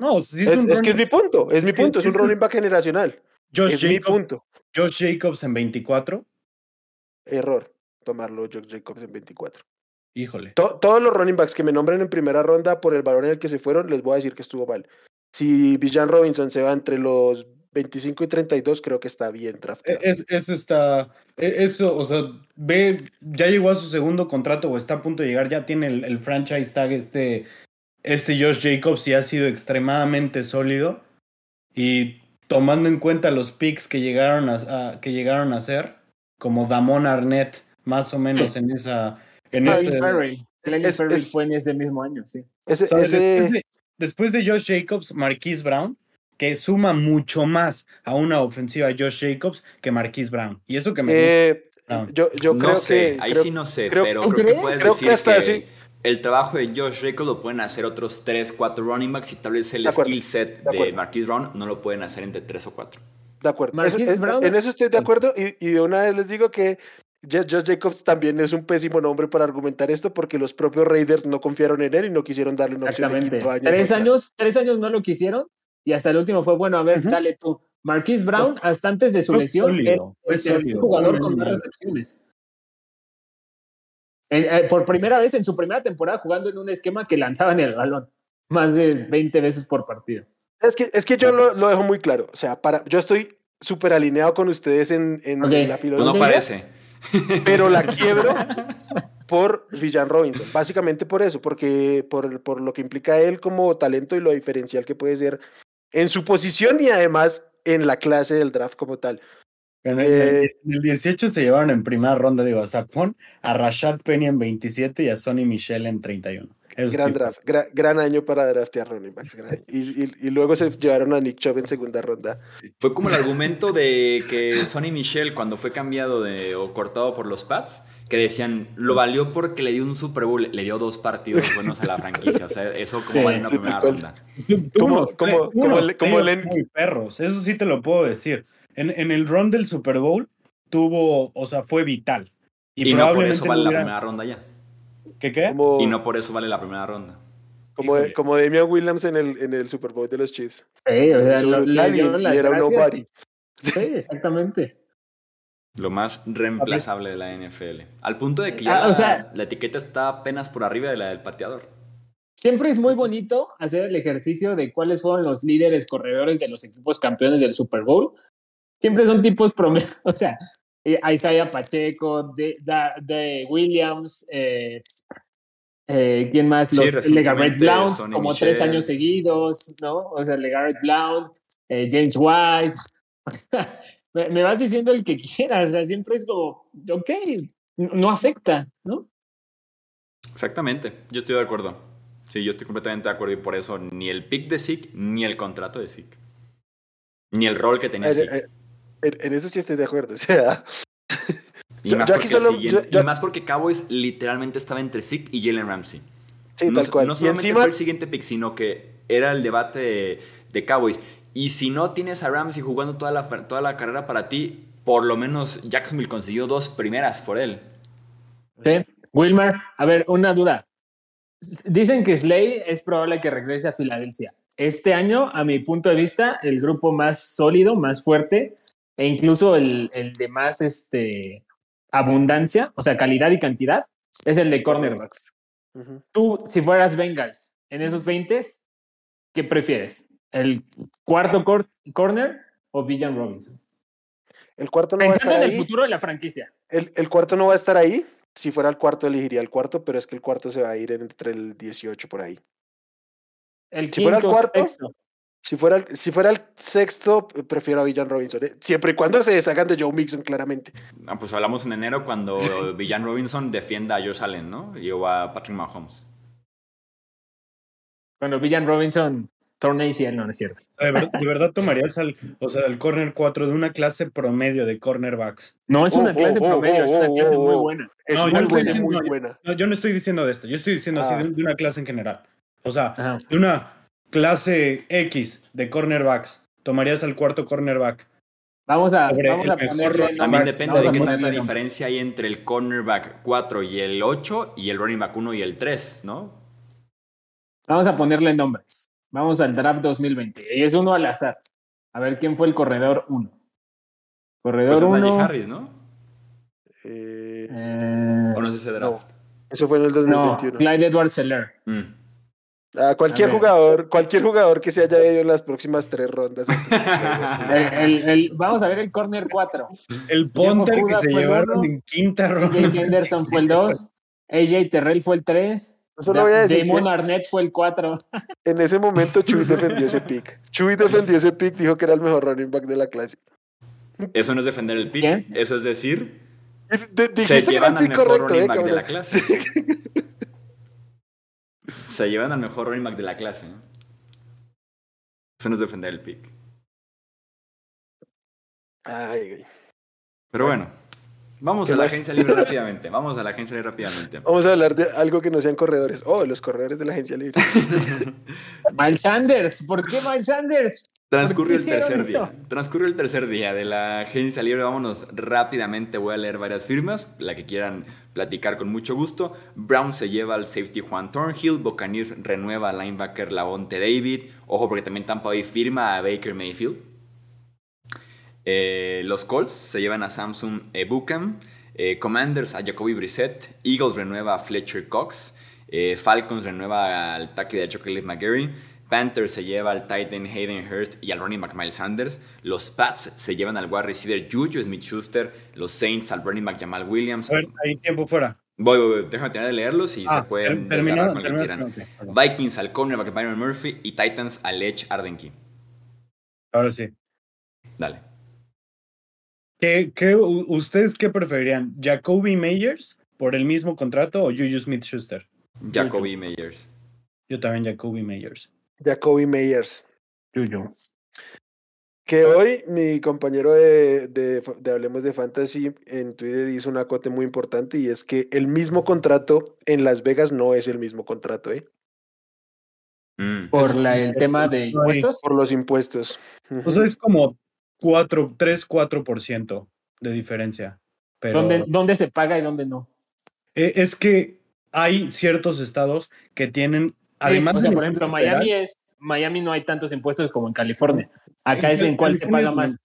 No, es, Es, un es que es mi punto, es mi punto, es un es un- running back generacional. Josh, Es mi Jacobs, punto. Josh Jacobs en 24. Error tomarlo Josh Jacobs en 24. Híjole. To- todos los running backs que me nombren en primera ronda por el valor en el que se fueron, les voy a decir que estuvo mal. Si Villan Robinson se va entre los 25 y 32, creo que está bien E- drafteado. Es, eso está. e- Eso, o sea, ve, ya llegó a su segundo contrato o está a punto de llegar, ya tiene el, el franchise tag este, este Josh Jacobs y ha sido extremadamente sólido. Y tomando en cuenta los picks que llegaron a, a- que llegaron a ser, como Damon Arnett, más o menos en esa. En ese, Ferrell. Clelin es- es- fue en ese mismo año, sí. Ese, o sea, ese- después, de, después de Josh Jacobs, Marquise Brown, que suma mucho más a una ofensiva Josh Jacobs que Marquise Brown. Y eso que me eh, Ah. yo, yo no creo sé, que. ahí creo- sí no sé, creo- pero ¿Tú creo que puedes hasta que sí. El trabajo de Josh Jacobs lo pueden hacer otros 3, 4 running backs y tal vez el skill set de de. Marquise Brown no lo pueden hacer entre 3 o 4. De acuerdo. Marquise Eso- es- Brown- en eso estoy de acuerdo. Y, y de una vez les digo que Jo- Josh Jacobs también es un pésimo nombre para argumentar esto porque los propios Raiders no confiaron en él y no quisieron darle una opción de Exactamente. quinto año. Tres años, tres años no lo quisieron y hasta el último fue bueno. A ver, Ujú. dale tú. Marquise Brown, hasta antes de su lesión, sólido, era fue el tercer sólido, jugador fue con más recepciones. En- eh, por primera vez en su primera temporada jugando en un esquema que lanzaban el balón más de 20 veces por partido. Es que, es que yo lo, lo dejo muy claro. O sea, para, yo estoy súper alineado con ustedes en, en Ok. la Pues no filosofía, parece. pero la quiebro por Villan Robinson. Básicamente por eso, porque por, por lo que implica él como talento y lo diferencial que puede ser en su posición y además en la clase del draft como tal. En el, Eh, en el 18 se llevaron en primera ronda, digo, a Saquon, a Rashad Penny en 27 y a Sonny Michel en 31. Esos Gran tipos. draft, gra- gran año para draftear gran año. Y, y- y luego se llevaron a Nick Chubb en segunda ronda. Fue como el argumento de que Sonny Michel, cuando fue cambiado de, o cortado por los Pats, que decían, lo valió porque le dio un Super Bowl, le dio dos partidos buenos a la franquicia. O sea, eso como Sí, vale una sí, primera ronda. Como- como- como perros, eso sí te lo puedo decir. En, en el run del Super Bowl tuvo, o sea, fue vital. Y, no por eso probablemente vale la hubiera- primera ronda ya. ¿Qué qué? Como, Y no por eso vale la primera ronda. como, Híjole. como Damian Williams en el, en el Super Bowl de los Chiefs. Sí, o sea, lo- le brutal y- dieron y las era un gracias. nobody. Sí, exactamente. Lo más reemplazable de la NFL. Al punto de que ya Ah, o la, sea- la etiqueta está apenas por arriba de la del pateador. Siempre es muy bonito hacer el ejercicio de cuáles fueron los líderes corredores de los equipos campeones del Super Bowl. Siempre son tipos promedio, o sea, eh, Isaiah Pacheco, de, Da- de Williams, eh, eh, ¿quién más? Sí, Los recientemente Legarrette Blount, Sonny como Michel. tres años seguidos, ¿no? O sea, Legarrette Blount, eh, James White. me, me vas diciendo el que quieras, o sea, siempre es como, ok, no afecta, ¿no? Exactamente, yo estoy de acuerdo. Sí, yo estoy completamente de acuerdo y por eso ni el pick de Zeke ni el contrato de Zeke. Ni el rol que tenía Eh, Zeke. En, en eso sí estoy de acuerdo. O sea, Y, yo- más yo porque aquí solo- yo- y más porque Cowboys literalmente estaba entre Zeke y Jalen Ramsey. sí, no, tal cual. no y solamente encima, fue el siguiente pick, sino que era el debate de, de Cowboys. Y si no tienes a Ramsey jugando toda la, toda la carrera para ti, por lo menos Jacksonville consiguió dos primeras por él. Sí. Wilmer, a ver, una duda. Dicen que Slay es probable que regrese a Filadelfia. Este año, a mi punto de vista, el grupo más sólido, más fuerte, e incluso el, el de más este, abundancia, o sea, calidad y cantidad, es el de cornerbacks. Ujú. Tú, si fueras Bengals en esos 20, ¿qué prefieres? ¿El cuarto cor- corner o Villan Robinson? El cuarto no va a estar en el ahí. futuro de la franquicia. El, el cuarto no va a estar ahí. Si fuera el cuarto, elegiría el cuarto, pero es que el cuarto se va a ir entre el 18 por ahí. El Si fuera el quinto, cuarto, sexto. Si fuera, el- si fuera el sexto, prefiero a Villan Robinson. ¿eh? Siempre y cuando se deshagan de Joe Mixon, claramente. Ah, pues hablamos en enero cuando Villan Robinson defienda a Josh Allen, ¿no? Y o a Patrick Mahomes. Cuando Villan Robinson torna ACL, no, no es cierto. ¿De verdad, de verdad tomarías al, o sea, el corner 4 de una clase promedio de cornerbacks? No es una Oh, clase oh, oh, promedio, es una oh, clase oh, muy buena. Es No, yo muy no buena, estoy muy diciendo- buena. No, yo no estoy diciendo de esto, yo estoy diciendo así Ah. de, de una clase en general. O sea, Ajá. de una clase X de cornerbacks, tomarías al cuarto cornerback. Vamos a, vamos a ponerle También depende vamos de qué tanta nombres. diferencia hay entre el cornerback 4 y el 8 y el running back 1 y el 3, ¿no? Vamos a ponerle nombres. Vamos al draft 2020. Y es uno al azar. A ver quién fue el corredor 1. Pues Corredor es Najee 1. Harris, ¿no? Eh, eh, ¿O no es ese draft? eso fue en el no, 2021. Clyde Edwards Seller. Mm. Cualquier A ver. jugador, cualquier jugador que se haya ido en las próximas tres rondas. antes que Clyde, El- el- el- vamos a ver el corner 4. El Jeff punter que se llevaron uno. en quinta ronda. Jake Henderson fue el 2. AJ Terrell fue el 3. Solo voy a decir Damon que- Arnett fue el 4. En ese momento Chuy defendió ese pick. Chuy defendió ese pick, dijo que era el mejor running back de la clase. Eso no es defender el pick, ¿Qué? eso es decir, de- se dijiste que era el pick mejor correcto, running eh, back de la clase. se llevan al mejor running back de la clase. Eso no es defender el pick. Ay, güey. Pero bueno, vamos ¿Qué a la más? agencia libre rápidamente. Vamos a la agencia libre rápidamente. Vamos a hablar de algo que no sean corredores. Oh, los corredores de la agencia libre. Miles Sanders. ¿Por qué Miles Sanders? Transcurrió el ¿Por qué hicieron tercer eso? día. Transcurrió el tercer día de la agencia libre. Vámonos rápidamente. Voy a leer varias firmas, la que quieran platicar con mucho gusto. Brown se lleva al safety Juan Thornhill. Buccaneers renueva al linebacker Lavonte David. Ojo, porque también Tampa Bay firma a Baker Mayfield. Eh, los Colts se llevan a Samsung Ebukam. Eh, Commanders a Jacoby Brissett. Eagles renueva a Fletcher Cox. Eh, Falcons renueva al tackle de Chocolate McGarry. Panthers se lleva al Titan Hayden Hurst y al running back Miles Sanders. Los Pats se llevan al wide receiver Juju Smith-Schuster. Los Saints al running back Jamal Williams. A ver, hay tiempo fuera. Voy, voy, voy. Déjame terminar de leerlos y Ah, se pueden ter- desgarrar terminado, con ok, perdón. Vikings al cornerback Byron Murphy y Titans al Edge Ardenky. Ahora sí. Dale. ¿Qué, qué, ¿Ustedes qué preferirían? ¿Jacoby Meyers por el mismo contrato o Juju Smith Schuster? Jacoby Meyers. Yo también Jacoby Meyers. Jacoby Meyers. Yuyu. Que hoy mi compañero de, de, de Hablemos de Fantasy en Twitter hizo un acote muy importante y es que el mismo contrato en Las Vegas no es el mismo contrato, ¿eh? Mm. Por la- el tema de impuestos. Por los impuestos. O sea, es como 4, 3, 4% de diferencia. Pero ¿Dónde, ¿Dónde se paga y dónde no? eh, es que hay ciertos estados que tienen, además o sea, por ejemplo, federal, Miami es. Miami no hay tantos impuestos como en California. Acá En es en cuál se paga más.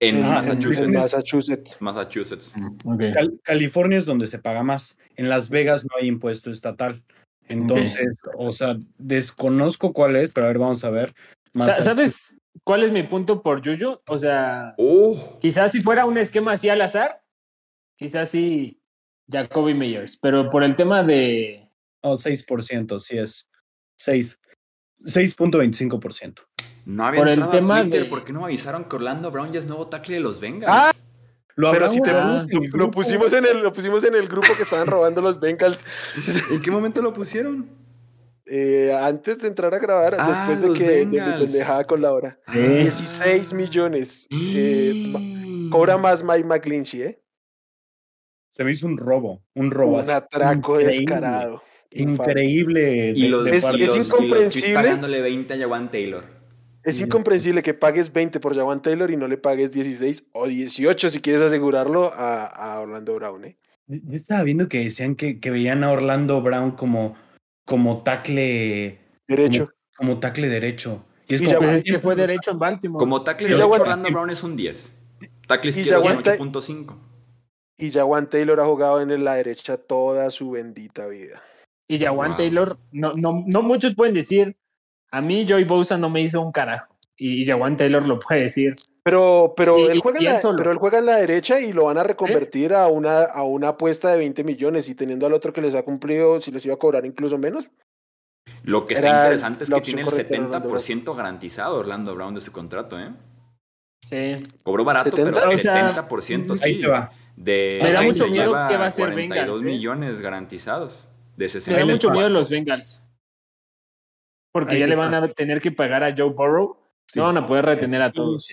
En Massachusetts. En Massachusetts. Massachusetts. Cal- California es donde se paga más. En Las Vegas no hay impuesto estatal. Entonces, o sea, desconozco cuál es, pero a ver, vamos a ver. ¿Sabes cuál es mi punto por Juju? O sea, Oh, quizás si fuera un esquema así al azar, quizás sí Jacoby Meyers, pero por el tema de. Oh, 6%, sí es. 6. 6.25%. no había Por el tema Twitter. de- ¿Por qué no me avisaron que Orlando Brown ya es nuevo tackle de los Bengals? Ah, Lo Pero si te, Ah, lo pusimos en el, lo pusimos en el grupo que estaban robando los Bengals ¿En qué momento lo pusieron? Eh, antes de entrar a grabar, Ah, después de que de mi pendejada con la hora. Sí. 16 millones. Eh, cobra más Mike McGlinchey, ¿eh? Se me hizo un robo. Un robo. Un atraco increíble, descarado. Increíble. Y los, de Es- los- es y los incomprensible. pagándole 20 a Jawan Taylor. Es incomprensible que pagues 20 por Jawan Taylor y no le pagues 16 o 18 si quieres asegurarlo a, a Orlando Brown. ¿eh? Yo estaba viendo que decían que, que veían a Orlando Brown como, como tackle derecho. Como, como tackle derecho. Y es, como, es que fue derecho en Baltimore. Como tackle derecho, Orlando Brown es un 10. Tackle izquierdo es un 8.5. Y Jawan Taylor ha jugado en la derecha toda su bendita vida. Y Jawan Taylor, no, no, no muchos pueden decir, a mí Joy Bosa no me hizo un carajo. Y Jawan Taylor lo puede decir. Pero, pero, él juega en la, pero él juega en la derecha y lo van a reconvertir a, una, a una apuesta de 20 millones y teniendo al otro que les ha cumplido, si les iba a cobrar incluso menos. Lo que está interesante es que tiene el 70% garantizado Orlando Brown de su contrato, ¿eh? Sí. Cobró barato, pero 70% sí. De, Me da mucho miedo que va a ser 42 Bengals, ¿eh? millones garantizados. De 60. Me da mucho miedo los Bengals. Porque Ahí ya le van a tener que pagar a Joe Burrow. No van a poder retener a todos.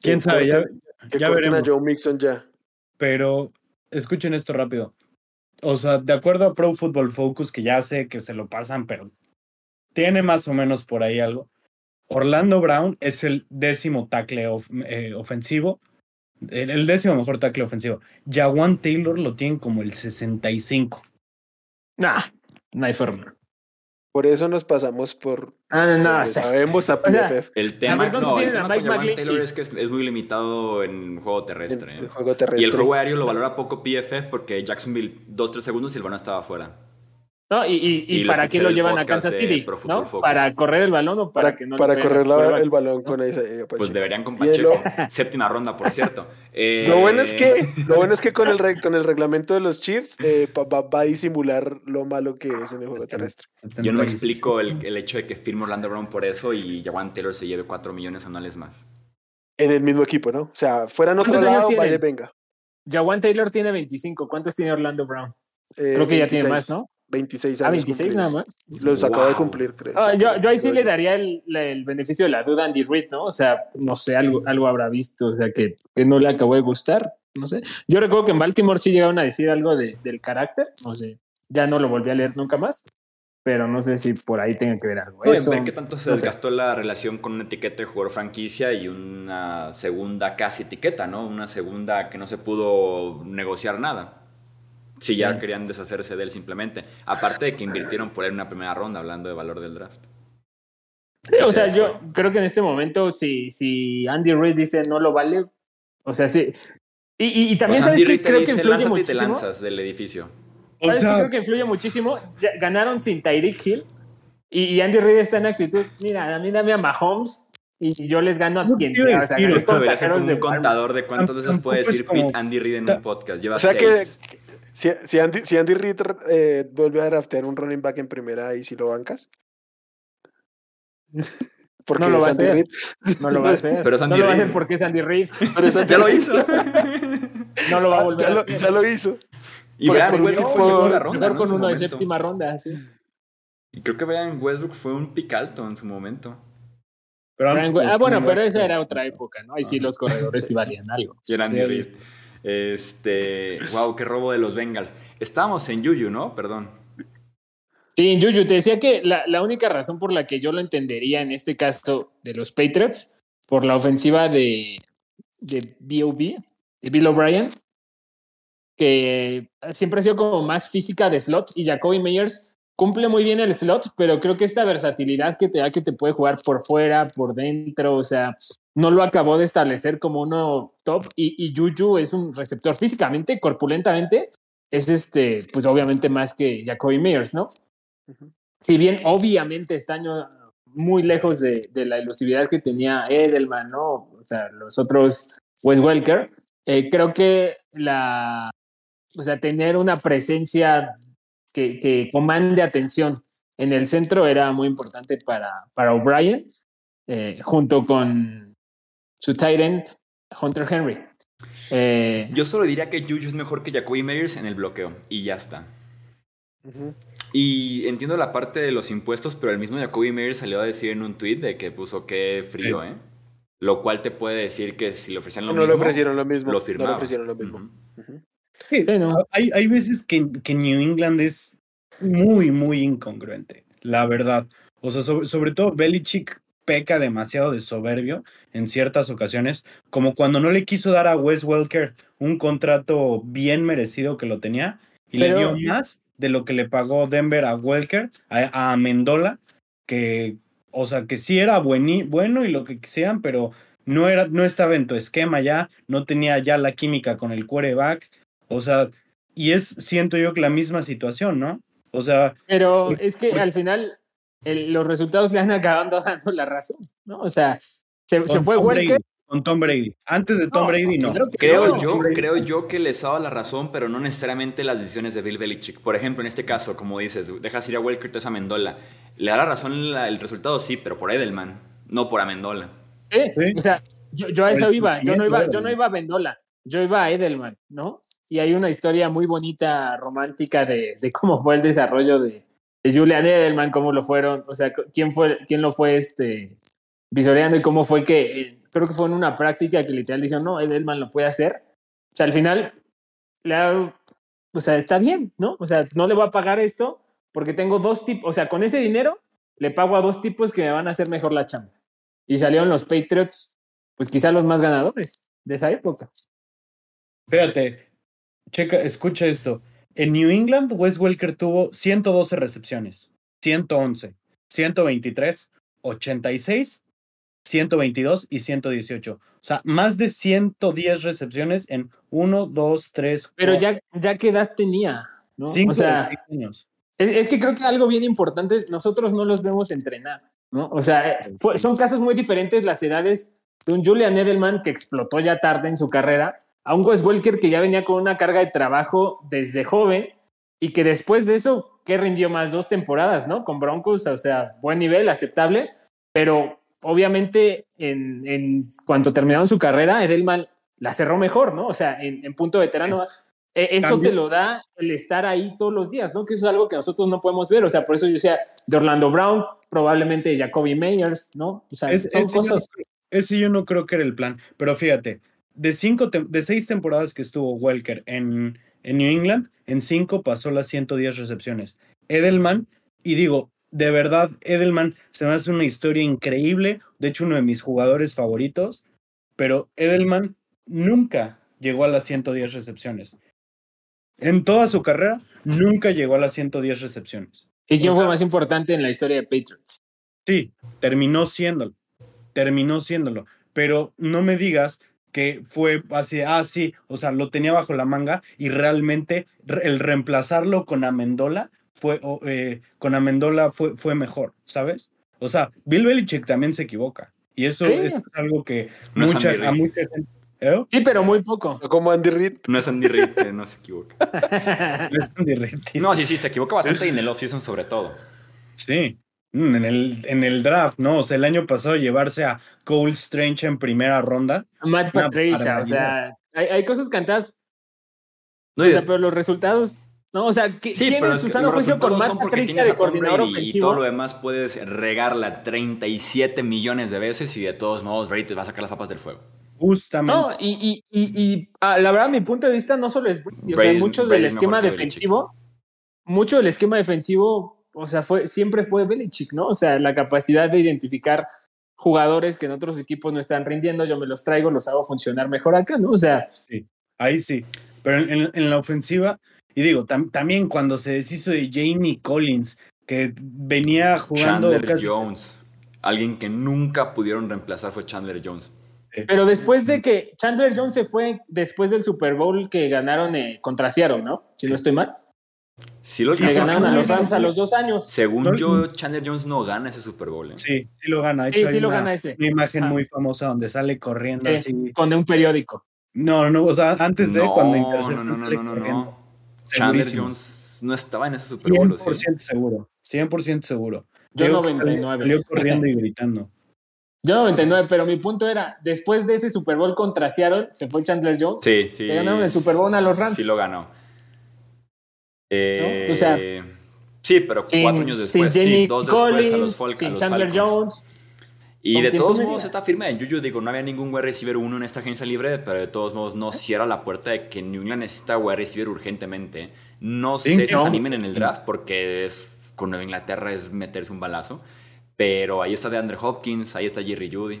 ¿Quién sabe? Ya, ya veremos. a Joe Mixon ya. Pero escuchen esto rápido. O sea, de acuerdo a Pro Football Focus, que ya sé que se lo pasan, pero tiene más o menos por ahí algo. Orlando Brown es el décimo tackle eh, ofensivo, el, décimo mejor tackle ofensivo. Jawan Taylor lo tiene como el 65. Nah, no hay forma. Por eso nos pasamos por. Ah, no, no, sabemos a PFF. el tema, no, el tema con Jawan Taylor es que es, muy limitado en juego terrestre. el juego terrestre. Y el juego aéreo lo valora poco PFF porque Jacksonville 2-3 segundos y el balón estaba afuera. No, y, y, y, para qué lo llevan a Kansas City, ¿no? ¿Para correr el balón o para, que no Para correr el balón con esa, eh, Pues deberían con Pacheco. Séptima ronda, por cierto. Eh, lo, bueno es que, lo bueno es que con el, con el reglamento de los Chiefs eh, va, a disimular lo malo que es en el juego terrestre. Yo no me explico el, el hecho de que firme Orlando Brown por eso y Jawan Taylor se lleve 4 millones anuales más. En el mismo equipo, ¿no? O sea, fuera en otro lado, vaya, venga. Jawan Taylor tiene 25. ¿Cuántos tiene Orlando Brown? Creo que ya tiene más, ¿no? 26 años. Ah, 26 nada más. Los acaba de cumplir, creo. Ah, yo, yo, ahí sí le daría el, el, beneficio de la duda a Andy Reid, ¿no? O sea, no sé, algo, algo habrá visto, o sea, que, que, no le acabó de gustar, no sé. Yo recuerdo que en Baltimore sí llegaron a decir algo de, del carácter, no sé, ya no lo volví a leer nunca más, pero no sé si por ahí tenga que ver algo. Eso, ver qué tanto se desgastó la relación con una etiqueta de jugador franquicia y una segunda casi etiqueta, ¿no? Una segunda que no se pudo negociar nada. Si ya querían deshacerse de él simplemente. Aparte de que invirtieron por él una primera ronda, hablando de valor del draft. o, sea, yo creo que en este momento, si, si Andy Reid dice no lo vale, o sea, sí. Y, y, también, ¿sabes que Creo que influye muchísimo. te lanzas del edificio. ¿Sabes que creo que influye muchísimo? ganaron sin Tyreek Hill y, Andy Reid está en actitud. Mira, a mí dame a Mahomes y yo les gano a quien sea. O sea, Esto debería ser como un contador de cuántas veces puede decir Andy Reid en un podcast. Lleva o sea seis. que si, si, Andy, si Andy Reid eh, vuelve a draftear un running back en primera y si lo bancas. Porque no lo va a hacer. No lo va a hacer. Pero no lo va a hacer porque es Andy Reid. ya lo hizo. no lo va a volver ya lo, ya lo hizo. Y vean, Westbrook fue segunda ronda. ¿no? con uno de séptima ronda. Sí. Y creo que vean, Westbrook fue un pic alto en su momento. Pero ah, bueno, pero esa era otra época, ¿no? Ahí sí los corredores sí valían algo. Y eran Andy Reid. Este, wow, qué robo de los Bengals. Estábamos en Yuyu, ¿no? Perdón. Sí, en Yuyu. Te decía que la, la, única razón por la que yo lo entendería en este caso de los Patriots, por la ofensiva de, de B.O.B., de Bill O'Brien, que siempre ha sido como más física de slot y Jacoby Meyers cumple muy bien el slot, pero creo que esta versatilidad que te da que te puede jugar por fuera, por dentro, o sea, no lo acabó de establecer como uno top y, y Juju es un receptor físicamente, corpulentamente, es este, pues obviamente más que Jacoby Meyers, ¿no? Si bien obviamente está año muy lejos de, de, la elusividad que tenía Edelman, ¿no? O sea, los otros Wes Welker, eh, creo que la, o sea, tener una presencia que, que, comande atención en el centro era muy importante para, para O'Brien, eh, junto con su tight end, Hunter Henry. Eh, Yo solo diría que Juju es mejor que Jacoby Meyers en el bloqueo, y ya está. Y entiendo la parte de los impuestos, pero el mismo Jacoby Meyers salió a decir en un tweet de que puso qué frío, ¿eh? Lo cual te puede decir que si le ofrecían lo no mismo. Le ofrecieron lo mismo. Lo firmaba. No le ofrecieron lo mismo. Sí, hay, hay veces que, que, New England es muy, muy incongruente, la verdad. O sea, sobre, sobre todo Belichick peca demasiado de soberbio en ciertas ocasiones, como cuando no le quiso dar a Wes Welker un contrato bien merecido que lo tenía y le dio más de lo que le pagó Denver a Welker, a, a Mendola, que, o sea, que sí era bueno y lo que quisieran, pero no, era, no estaba en tu esquema ya, no tenía ya la química con el quarterback, o sea, y es, siento yo que la misma situación, ¿no? O sea... Pero es que al final los resultados le han acabado dando la razón, ¿no? O sea, se, fue Welker. Con Tom Brady. Antes de Tom Brady, no. Creo, yo, creo yo que les daba la razón, pero no necesariamente las decisiones de Bill Belichick. Por ejemplo, en este caso, como dices, dejas ir a Welker, te a Mendola. Le da la razón el resultado, sí, pero por Edelman, no por Amendola. Sí, o sea, yo, a eso iba. Yo no iba, yo no iba a Mendola, yo iba a Edelman, ¿no? Y hay una historia muy bonita, romántica, de, de cómo fue el desarrollo de, Julian Edelman, cómo lo fueron, o sea, quién, fue, quién lo fue este, visoreando y cómo fue que eh, creo que fue en una práctica que literal dijeron, no, Edelman lo puede hacer. O sea, al final, le o sea, está bien, ¿no? O sea, no le voy a pagar esto porque tengo dos tipos, o sea, con ese dinero le pago a dos tipos que me van a hacer mejor la chamba. Y salieron los Patriots, pues quizá los más ganadores de esa época. Fíjate, checa, escucha esto. En New England, Wes Welker tuvo 112 recepciones, 111, 123, 86 122 y 118. O sea, más de 110 recepciones en 1, 2, 3. Pero ya, ya qué edad tenía, ¿no? o sea, años. Es, que creo que algo bien importante es nosotros no los vemos entrenar, ¿no? O sea, son casos muy diferentes las edades de un Julian Edelman que explotó ya tarde en su carrera a un Wes Welker que ya venía con una carga de trabajo desde joven y que después de eso, ¿qué rindió más? Dos temporadas, ¿no? Con Broncos, o sea, buen nivel, aceptable, pero obviamente, en, en cuanto terminaron su carrera, Edelman la cerró mejor, ¿no? O sea, en, punto veterano. E, eso te lo da el estar ahí todos los días, ¿no? Que eso es algo que nosotros no podemos ver. O sea, por eso yo decía de Orlando Brown, probablemente Jacoby Meyers, ¿no? O sea, son cosas. ese yo no creo que era el plan. Pero fíjate, de, cinco de seis temporadas que estuvo Welker en, en New England, en cinco pasó las 110 recepciones. Edelman, y digo, de verdad, Edelman se me hace una historia increíble, de hecho uno de mis jugadores favoritos, pero Edelman nunca llegó a las 110 recepciones. En toda su carrera, nunca llegó a las 110 recepciones. ¿Y quién fue más importante en la historia de Patriots? Sí, terminó siéndolo, terminó siéndolo, pero no me digas que fue así, ah, sí, o sea, lo tenía bajo la manga y realmente el reemplazarlo con Amendola fue, eh, con Amendola fue, fue mejor, ¿sabes? O sea, Bill Belichick también se equivoca. Y eso es algo que mucha, a mucha gente. ¿eh? Sí, pero muy poco. Como Andy Reid. No es Andy Reid, no se equivoca. no es Andy Reid. No, sí, sí, se equivoca bastante y en el offseason sobre todo. Sí. Mm, en el, en el draft, ¿no? O sea, el año pasado llevarse a Cole Strange en primera ronda. Matt Patricia, o sea, hay, hay cosas cantadas. No, o sea, pero los resultados no, o sea, sí, ¿quién es Susano Juicio con más Patricia de coordinador ofensivo? Y todo lo demás puedes regarla 37 millones de veces y de todos modos Brady te va a sacar las papas del fuego. Justamente. No, y, y, y, ah, la verdad, mi punto de vista no solo es Brady, o sea, mucho del esquema defensivo, mucho del esquema defensivo, o sea, fue, siempre fue Belichick, ¿no? O sea, la capacidad de identificar jugadores que en otros equipos no están rindiendo, yo me los traigo, los hago funcionar mejor acá, ¿no? O sea. Sí, ahí sí. Pero en, en la ofensiva, y digo, también cuando se deshizo de Jamie Collins, que venía jugando. Chandler Jones. Alguien que nunca pudieron reemplazar fue Chandler Jones. Pero después de que Chandler Jones se fue después del Super Bowl que ganaron eh, contra Seattle, ¿no? Si no estoy mal. Sí lo que ganaron a los Rams a los dos años. Según yo, Chandler Jones no gana ese Super Bowl. ¿eh? Sí, sí lo gana. sí, sí lo gana ese. Una imagen muy famosa donde sale corriendo así. Con un periódico. No, no, o sea, antes de cuando interceptó. No, no, no, no, no. Chandler Jones no estaba en ese Super Bowl. 100% seguro, 100% seguro. Yo 99. Salió corriendo y gritando. Yo 99, pero mi punto era, después de ese Super Bowl contra Seattle, se fue Chandler Jones. Sí, sí. Le ganaron el Super Bowl a los Rams. Sí lo ganó. Eh, O sea, sí, pero cuatro años después, sí, dos después a los, Falcons. sin Chandler Jones. Y de todos modos está firme en Juju. Digo, no había ningún wide receiver uno en esta agencia libre, pero de todos modos no cierra la puerta de que New England necesita wide receiver urgentemente. No sé si se animen en el draft porque es, con Nueva Inglaterra es meterse un balazo. Pero ahí está de Andrew Hopkins, ahí está Jerry Judy.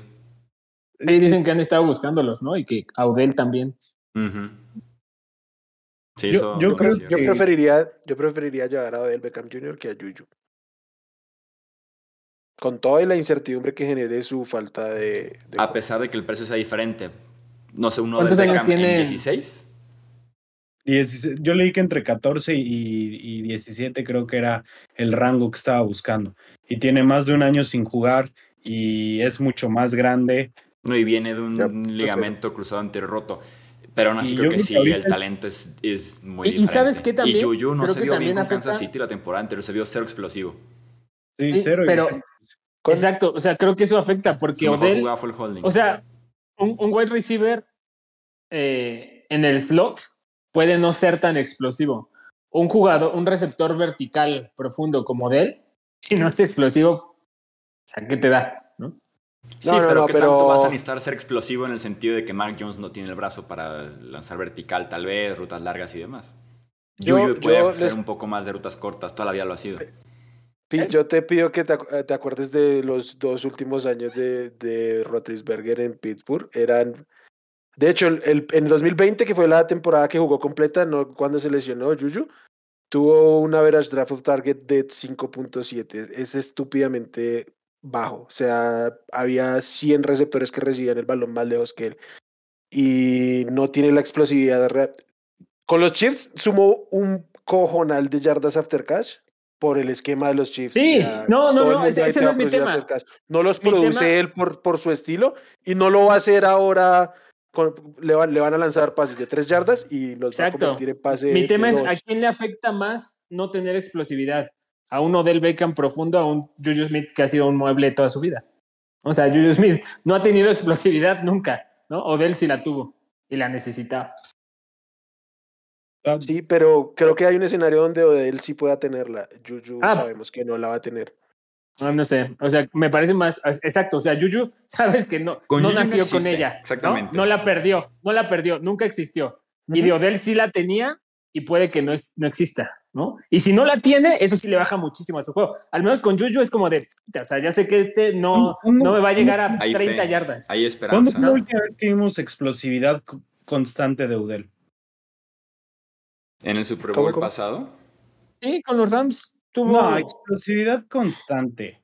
Sí, dicen que han estado buscándolos, ¿no? Y que Audel también. Ujú. Sí, Yo- yo creo. Yo preferiría, yo preferiría llevar a Odell Beckham Jr. que a Juju. Con toda la incertidumbre que genere su falta de. de A pesar de que el precio sea diferente. No sé, uno del ¿Cuántos años Beckham en tiene? 16. 16 yo leí que entre 14 y, y 17 creo que era el rango que estaba buscando. Y tiene más de un año sin jugar y es mucho más grande. No, y viene de un Ya, pues, ligamento cruzado anterior roto. Pero aún así creo que sí, que el talento es, es muy Y- y. ¿sabes qué también? Y Juju no Creo se que vio bien también con Kansas afecta- City la temporada anterior, se vio cero explosivo. Sí, cero pero-. Con- Exacto, o sea, creo que eso afecta porque Su Odell, jugada fue el holding. o sea, un, un wide receiver eh, en el slot puede no ser tan explosivo. Un jugador, un receptor vertical profundo como Odell, si no es explosivo, o sea, ¿qué te da? Sí, No, no, pero no, ¿qué pero- tanto vas a necesitar ser explosivo en el sentido de que Mark Jones no tiene el brazo para lanzar vertical, tal vez, rutas largas y demás? Yo- Juju puede yo hacer les- un poco más de rutas cortas, todavía lo ha sido. Sí, yo te pido que te, acu- te acuerdes de los dos últimos años de, de Roethlisberger en Pittsburgh. Eran. De hecho, el, el- en 2020, que fue la temporada que jugó completa, no cuando se lesionó Juju, tuvo un average draft of target de 5.7. Es estúpidamente bajo. O sea, había 100 receptores que recibían el balón más lejos que él. Y no tiene la explosividad. Con los Chiefs sumó un cojonal de yardas after catch por el esquema de los Chiefs. Sí, no, no, todo el no, mundo ese- ese no es mi tema. No los Mi produce tema- él por, por su estilo y no lo va a hacer ahora. con- le, van, le van a lanzar pases de 3 yardas y los va a Exacto. convertir en pase Mi tema de es dos. a quién le afecta más no tener explosividad. A un Odell Beckham profundo, a un Juju Smith que ha sido un mueble toda su vida. O sea, Juju Smith no ha tenido explosividad nunca, ¿no? Odell sí la tuvo y la necesitaba. Ah, Sí, pero creo que hay un escenario donde Odell sí pueda tenerla. Juju Ah. sabemos que no la va a tener. No, no sé, o sea, me parece más, exacto, o sea, Juju, sabes que no, Con no Juju no nació con ella, ¿no? exactamente. ¿no? la perdió, no la perdió, nunca existió. Y de Odell sí la tenía y puede que no, es, no exista, ¿no? Y si no la tiene, eso sí le baja muchísimo a su juego. Al menos con Juju es como de, o sea, ya sé que este no, ¿Cómo- no me va a llegar a Hay 30 fe, yardas. Hay ¿Cuándo esperanza. fue la última vez que vimos explosividad co- constante de Udel? En el Super ¿Cómo, Bowl cómo? pasado, Sí, con los Rams tuvo... No, explosividad constante.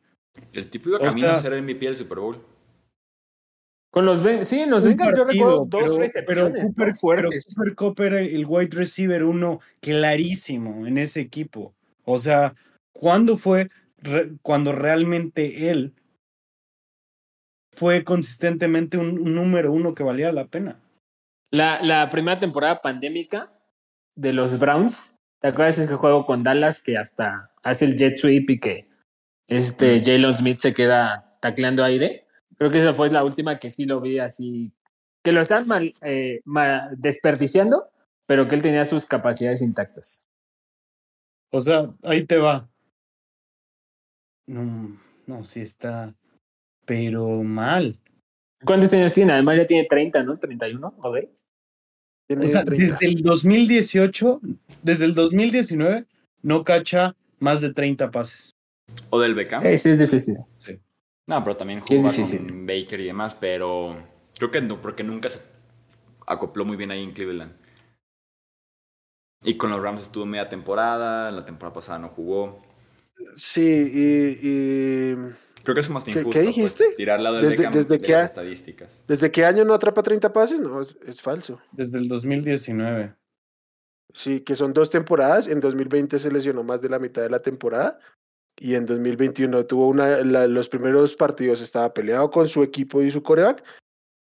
el tipo iba O camino a sea- ser MVP del Super Bowl. Con los Ben- sí, en los Bengals yo recuerdo dos pero- recepciones pero. Cooper, fuertes. pero Cooper el wide receiver uno clarísimo en ese equipo. O sea, ¿cuándo fue re- cuando realmente él fue consistentemente un, un número uno que valía la pena? La, la primera temporada pandémica de los Browns, ¿te acuerdas ese juego con Dallas que hasta hace el jet sweep y que este Jalen Smith se queda tacleando aire? Creo que esa fue la última que sí lo vi así, que lo están mal, eh, desperdiciando, pero que él tenía sus capacidades intactas. O sea, ahí te va. No, no, sí está, pero mal. ¿Cuántos años tiene? Además ya tiene 30, ¿no? 31, ¿o? Tiene O sea, 30. desde el 2018, desde el 2019, no cacha más de 30 pases. O del Beckham. Sí, es difícil. No, pero también jugaba con Baker y demás, pero creo que no, porque nunca se acopló muy bien ahí en Cleveland. Y con los Rams estuvo media temporada, la temporada pasada no jugó. Sí, y, y Creo que eso es más ¿Qué- injusto. qué pues, dijiste? tirar lado del Desde- Beckham desde de que las estadísticas. ¿desde qué año no atrapa 30 pases? No, es, es falso. Desde el 2019. Sí, que son dos temporadas. En 2020 se lesionó más de la mitad de la temporada. Y en 2021 tuvo una. la- los primeros partidos estaba peleado con su equipo y su coreback.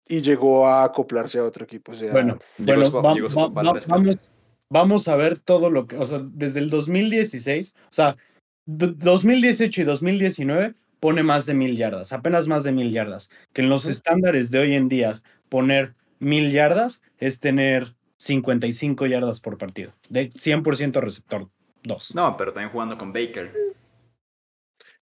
Y llegó a acoplarse a otro equipo. O sea, Bueno, bueno, su- va- su va- va- vamos, vamos a ver todo lo que, o sea, desde el 2016, o sea, d- 2018 y 2019 pone más de mil yardas, apenas más de mil yardas, que en los Ujú. estándares de hoy en día poner mil yardas es tener 55 yardas por partido, de 100% receptor 2. No, pero también jugando con Baker.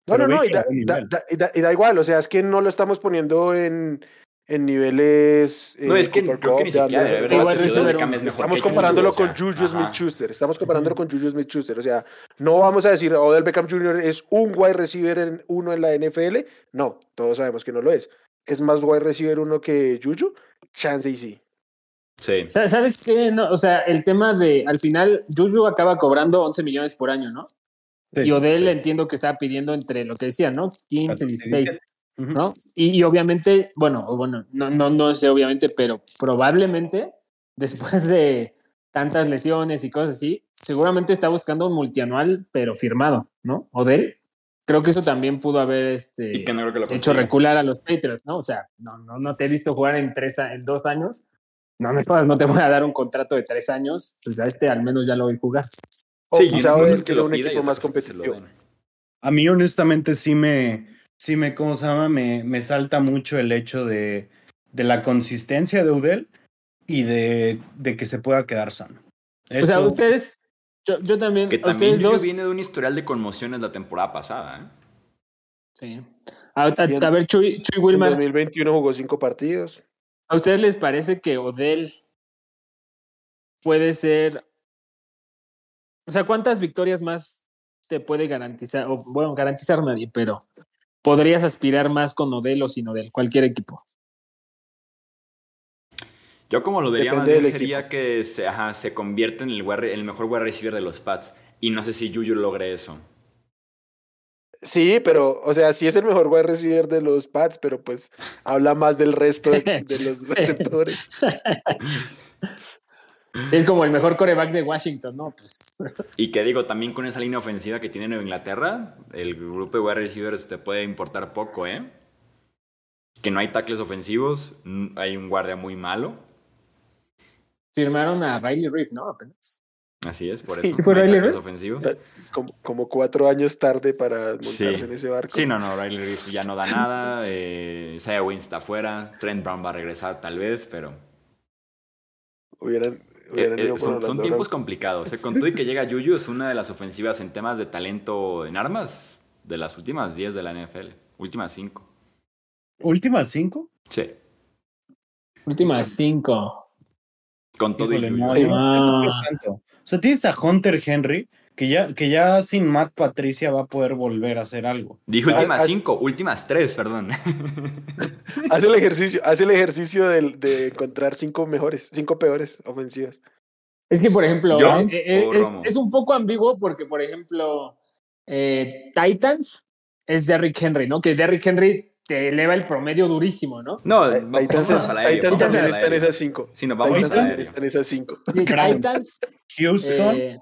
No, no, no, y da, a buen da- nivel. da- y da- y da igual, o sea, es que no lo estamos poniendo en, en niveles. No, eh, es que creo que ni siquiera, de verdad, es mejor Estamos que Juju, comparándolo o sea, con Juju ajá. Smith-Schuster. Estamos comparándolo con Juju Smith-Schuster. O sea, no vamos a decir Odell Beckham Jr. es un wide receiver en uno en la NFL. No, todos sabemos que no lo es. ¿Es más wide receiver uno que Juju? Chance y sí. Sí. Sa- ¿Sabes qué? No, o sea, el tema de, al final, Juju acaba cobrando 11 millones por año, ¿no? Y Odell sí. entiendo que estaba pidiendo entre lo que decía, ¿no? 15, 16, Ujú. ¿no? Y, y obviamente, bueno, bueno, no, no, no sé obviamente, pero probablemente después de tantas lesiones y cosas así, seguramente está buscando un multianual, pero firmado, ¿no? Odell. Creo que eso también pudo haber este, Y que no creo que lo hecho recular a los Patriots, ¿no? O sea, no, no, no te he visto jugar en, tres, en dos años. No me no te voy a dar un contrato de tres años, pues a este al menos ya lo voy a jugar. O Sí, quizá es que lo un equipo más competitivo. A mí honestamente sí me, sí me, ¿cómo se llama? Me, me salta mucho el hecho de, de la consistencia de Udell y de, de que se pueda quedar sano. O sea, ustedes, yo, yo también, Que a también ustedes dos, viene de un historial de conmociones la temporada pasada. ¿eh? sí. A, a- en- ver, Chuy, Chuy En Wilmar, 2021 jugó cinco partidos. ¿a ustedes les parece que Odell puede ser, o sea, cuántas victorias más te puede garantizar, o bueno, garantizar nadie, pero podrías aspirar más con Odell o sin Odell, cualquier equipo? Yo como lo vería más Depende bien del sería que se, ajá, se convierte en el, wide- en el mejor wide receiver de los Pats. Y no sé si Juju logre eso. Sí, pero, o sea, sí es el mejor wide receiver de los Pats, pero pues habla más del resto de, de los receptores. Es como el mejor coreback de Washington, ¿no? Pues, Y que digo, también con esa línea ofensiva que tiene Nueva Inglaterra, el grupo de wide receivers te puede importar poco, ¿eh? Que no hay tackles ofensivos, hay un guardia muy malo. firmaron a Riley Reef, ¿no? Apenas. Así es, por eso ¿sí fue no Riley Reef? ofensivos. Como, como cuatro años tarde para montarse Sí. en ese barco. Sí, no, no, Riley Reef ya no da nada. Eh, Isaiah Wynn está afuera. Trent Brown va a regresar tal vez, pero Hubieran, eh, eh, son, tiempos complicados. eh. Con todo y que llega Juju, es una de las ofensivas en temas de talento en armas de las últimas 10 de la NFL. Últimas 5. ¿Últimas cinco? Sí. Últimas cinco. Con todo Híjole, y no, Ah. O sea, tienes a Hunter Henry, que ya, que ya sin Matt Patricia va a poder volver a hacer algo. Dije últimas haz- 5, últimas 3, perdón. Hace el ejercicio, hace el ejercicio del- de, encontrar cinco mejores, cinco peores ofensivas. Es que, por ejemplo, ¿Yo eh, eh, o es, es un poco ambiguo porque, por ejemplo, eh, Titans es Derrick Henry, ¿no? Que Derrick Henry te eleva el promedio durísimo, ¿no? No, Titans, al aéreo. Titans también al está en aéreo. esas cinco. Sí, nos vamos Titans al también aéreo. está en esas cinco. Titans, Houston, eh,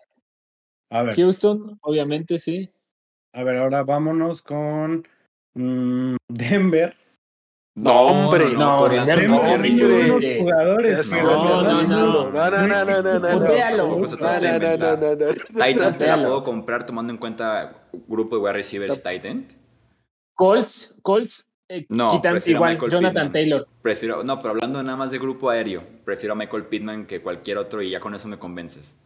a ver, Houston, obviamente, sí. a ver, ahora vámonos con mm, Denver. No, hombre. No, Denver no, hombre. jugadores, no, se no, dan no. No, no, no, no, no, no. No, no, no, no, inventar. no, no. Titans te la puedo comprar tomando en cuenta grupo de wide receivers end. Colts, Colts, eh, No, quitan igual Jonathan Pittman. Taylor. Prefiero, no, pero hablando nada más de grupo aéreo, prefiero a Michael Pittman que cualquier otro y ya con eso me convences.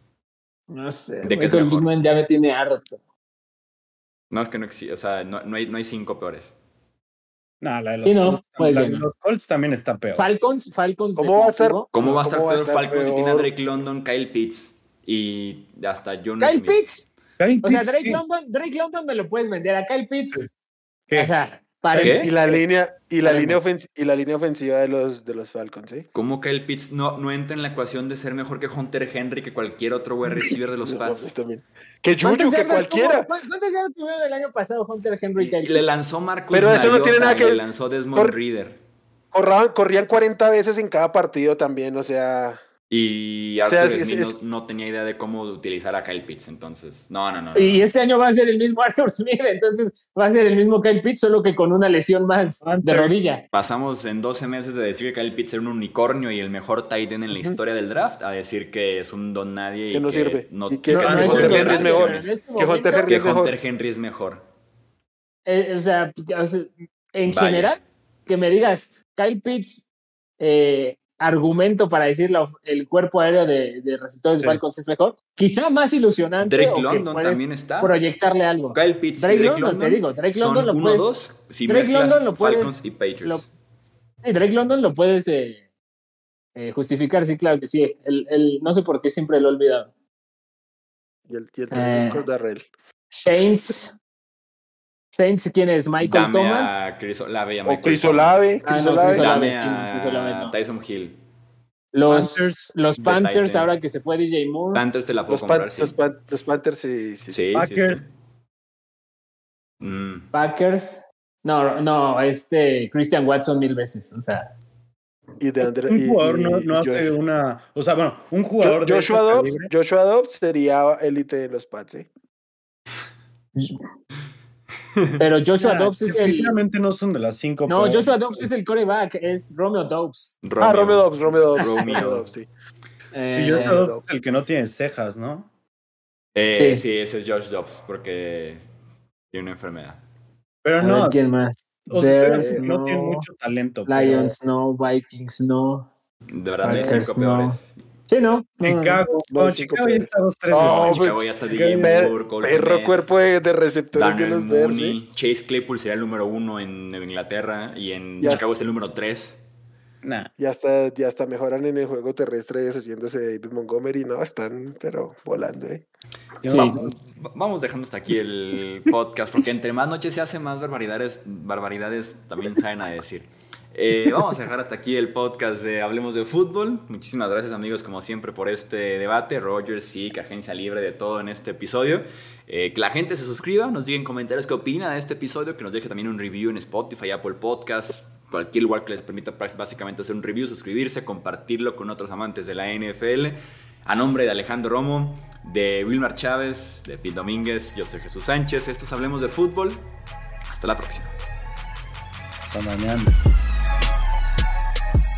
No sé, ¿De qué es Michael? Pittman ya me tiene harto. No, es que no existe, o sea, no, no hay, no hay cinco peores. No, la de los, Sí, no, Colts, puede la de los Colts también está peor. Falcons, Falcons. ¿Cómo va a ser? ¿Cómo va a ¿Cómo estar peor Falcons si tiene a? Drake London, Kyle Pitts y hasta John Kyle Smith? Pitts. Kyle O sea, Drake. London, Drake London me lo puedes vender. A Kyle Pitts. ¿Qué? Para ¿Qué? Y la línea, y la línea ofensiva, y la línea ofensiva de los de los Falcons, ¿sí? ¿Cómo Kyle Pitts no, no entra en la ecuación de ser mejor que Hunter Henry que cualquier otro wide receiver de los No, Pats? está bien. Que Juju, ¿Cuántas que cualquiera. ¿Cuántas yardas tuvieron el año pasado Hunter Henry y Le lanzó Marcus Pero eso no tiene nada que- Le lanzó Desmond Reader. Corraban- corrían 40 veces en cada partido también, o sea. Y O sea, Arthur es- Smith es- no, no tenía idea de cómo utilizar a Kyle Pitts, entonces. No, no, no. no. Y este año va a ser el mismo Arthur Smith, entonces va a ser el mismo Kyle Pitts, solo que con una lesión más de rodilla. Pasamos en 12 meses de decir que Kyle Pitts era un unicornio y el mejor tight end en la historia del draft a decir que es un don nadie y Que no sirve. No, Y que- no No, tiene Hunter Henry es mejor. este Que Hunter Henry es mejor. Hunter Henry es mejor. eh, o sea, o sea, en Vaya. general, que me digas, Kyle Pitts, eh, argumento para decir la el cuerpo aéreo de, de receptores Sí. de Falcons es mejor, quizá más ilusionante Drake London también está. proyectarle algo. Kyle Pitts Drake Drake London, te digo, Drake London son lo uno, puedes- dos, si Drake London lo puedes- Falcons y Patriots. lo- Drake London lo puedes eh, eh, justificar, sí, claro que sí. El, el, no sé por qué siempre lo he olvidado. Y el, y el Eh. Saints. Saints, ¿quién es? Michael Dame Thomas. a Chris Olave a O Michael Chris Thomas. Olave. Ah, Chris no, Olave. Chris Olave. Dame sí, Chris Olave a no. Tyson Hill. Los Panthers, los Panthers, ahora que se fue DJ Moore. Panthers te la puedo Los, comprar, Pan- sí. los, Pan- los Panthers, sí. sí, sí. Sí, sí, Packers. sí. Mm, Packers. No, no, este Christian Watson mil veces. O sea, Y de un jugador no, y- no y hace una. O sea, bueno, un jugador Jo- de Joshua ese Dobbs, Joshua Dobbs sería élite de los Pats, ¿eh? Pero Joshua Ah, Dobbs es el. no son de las cinco. No, pero- Joshua Dobbs es el coreback, es Romeo Dobbs. Ah, Romeo Dobbs, Romeo Dobbs. Romeo. Dobbs, sí. Eh, Sí, Joshua Dobbs es el que no tiene cejas, ¿no? Eh, Sí. sí. ese es Josh Dobbs, porque tiene una enfermedad. Pero no, ver, ¿quién más? o sea, no, no. tienen mucho talento. pero Lions, no. Vikings, no. De verdad, no hay cinco no. peores. Sí, no. Chicago, No, no, cinco Chicago ya está dos, tres. No, de pues, Chicago ya está DJ Moore, Perro cuerpo de, de receptores de Darnell los Bears. Mooney, Chase Claypool sería el número uno en, en Inglaterra y en Ya. Chicago es el número tres. Nah. Ya hasta, ya hasta mejoran en el juego terrestre deshaciéndose de David Montgomery, ¿no? Están, pero volando, ¿eh? Sí. Vamos, vamos dejando hasta aquí el podcast, porque entre más noches se hace, más barbaridades, barbaridades también saben a decir. Eh, vamos a dejar hasta aquí el podcast de Hablemos de Fútbol. Muchísimas gracias amigos, como siempre, por este debate. Rogers, SIC, Agencia Libre, de todo en este episodio. Eh, que la gente se suscriba, nos diga en comentarios qué opina de este episodio, que nos deje también un review en Spotify, Apple Podcast, cualquier lugar que les permita básicamente hacer un review, suscribirse, compartirlo con otros amantes de la NFL. A nombre de Alejandro Romo, de Wilmar Chávez, de Pete Domínguez, yo soy Jesús Sánchez. Estos Hablemos de Fútbol. Hasta la próxima. Hasta mañana.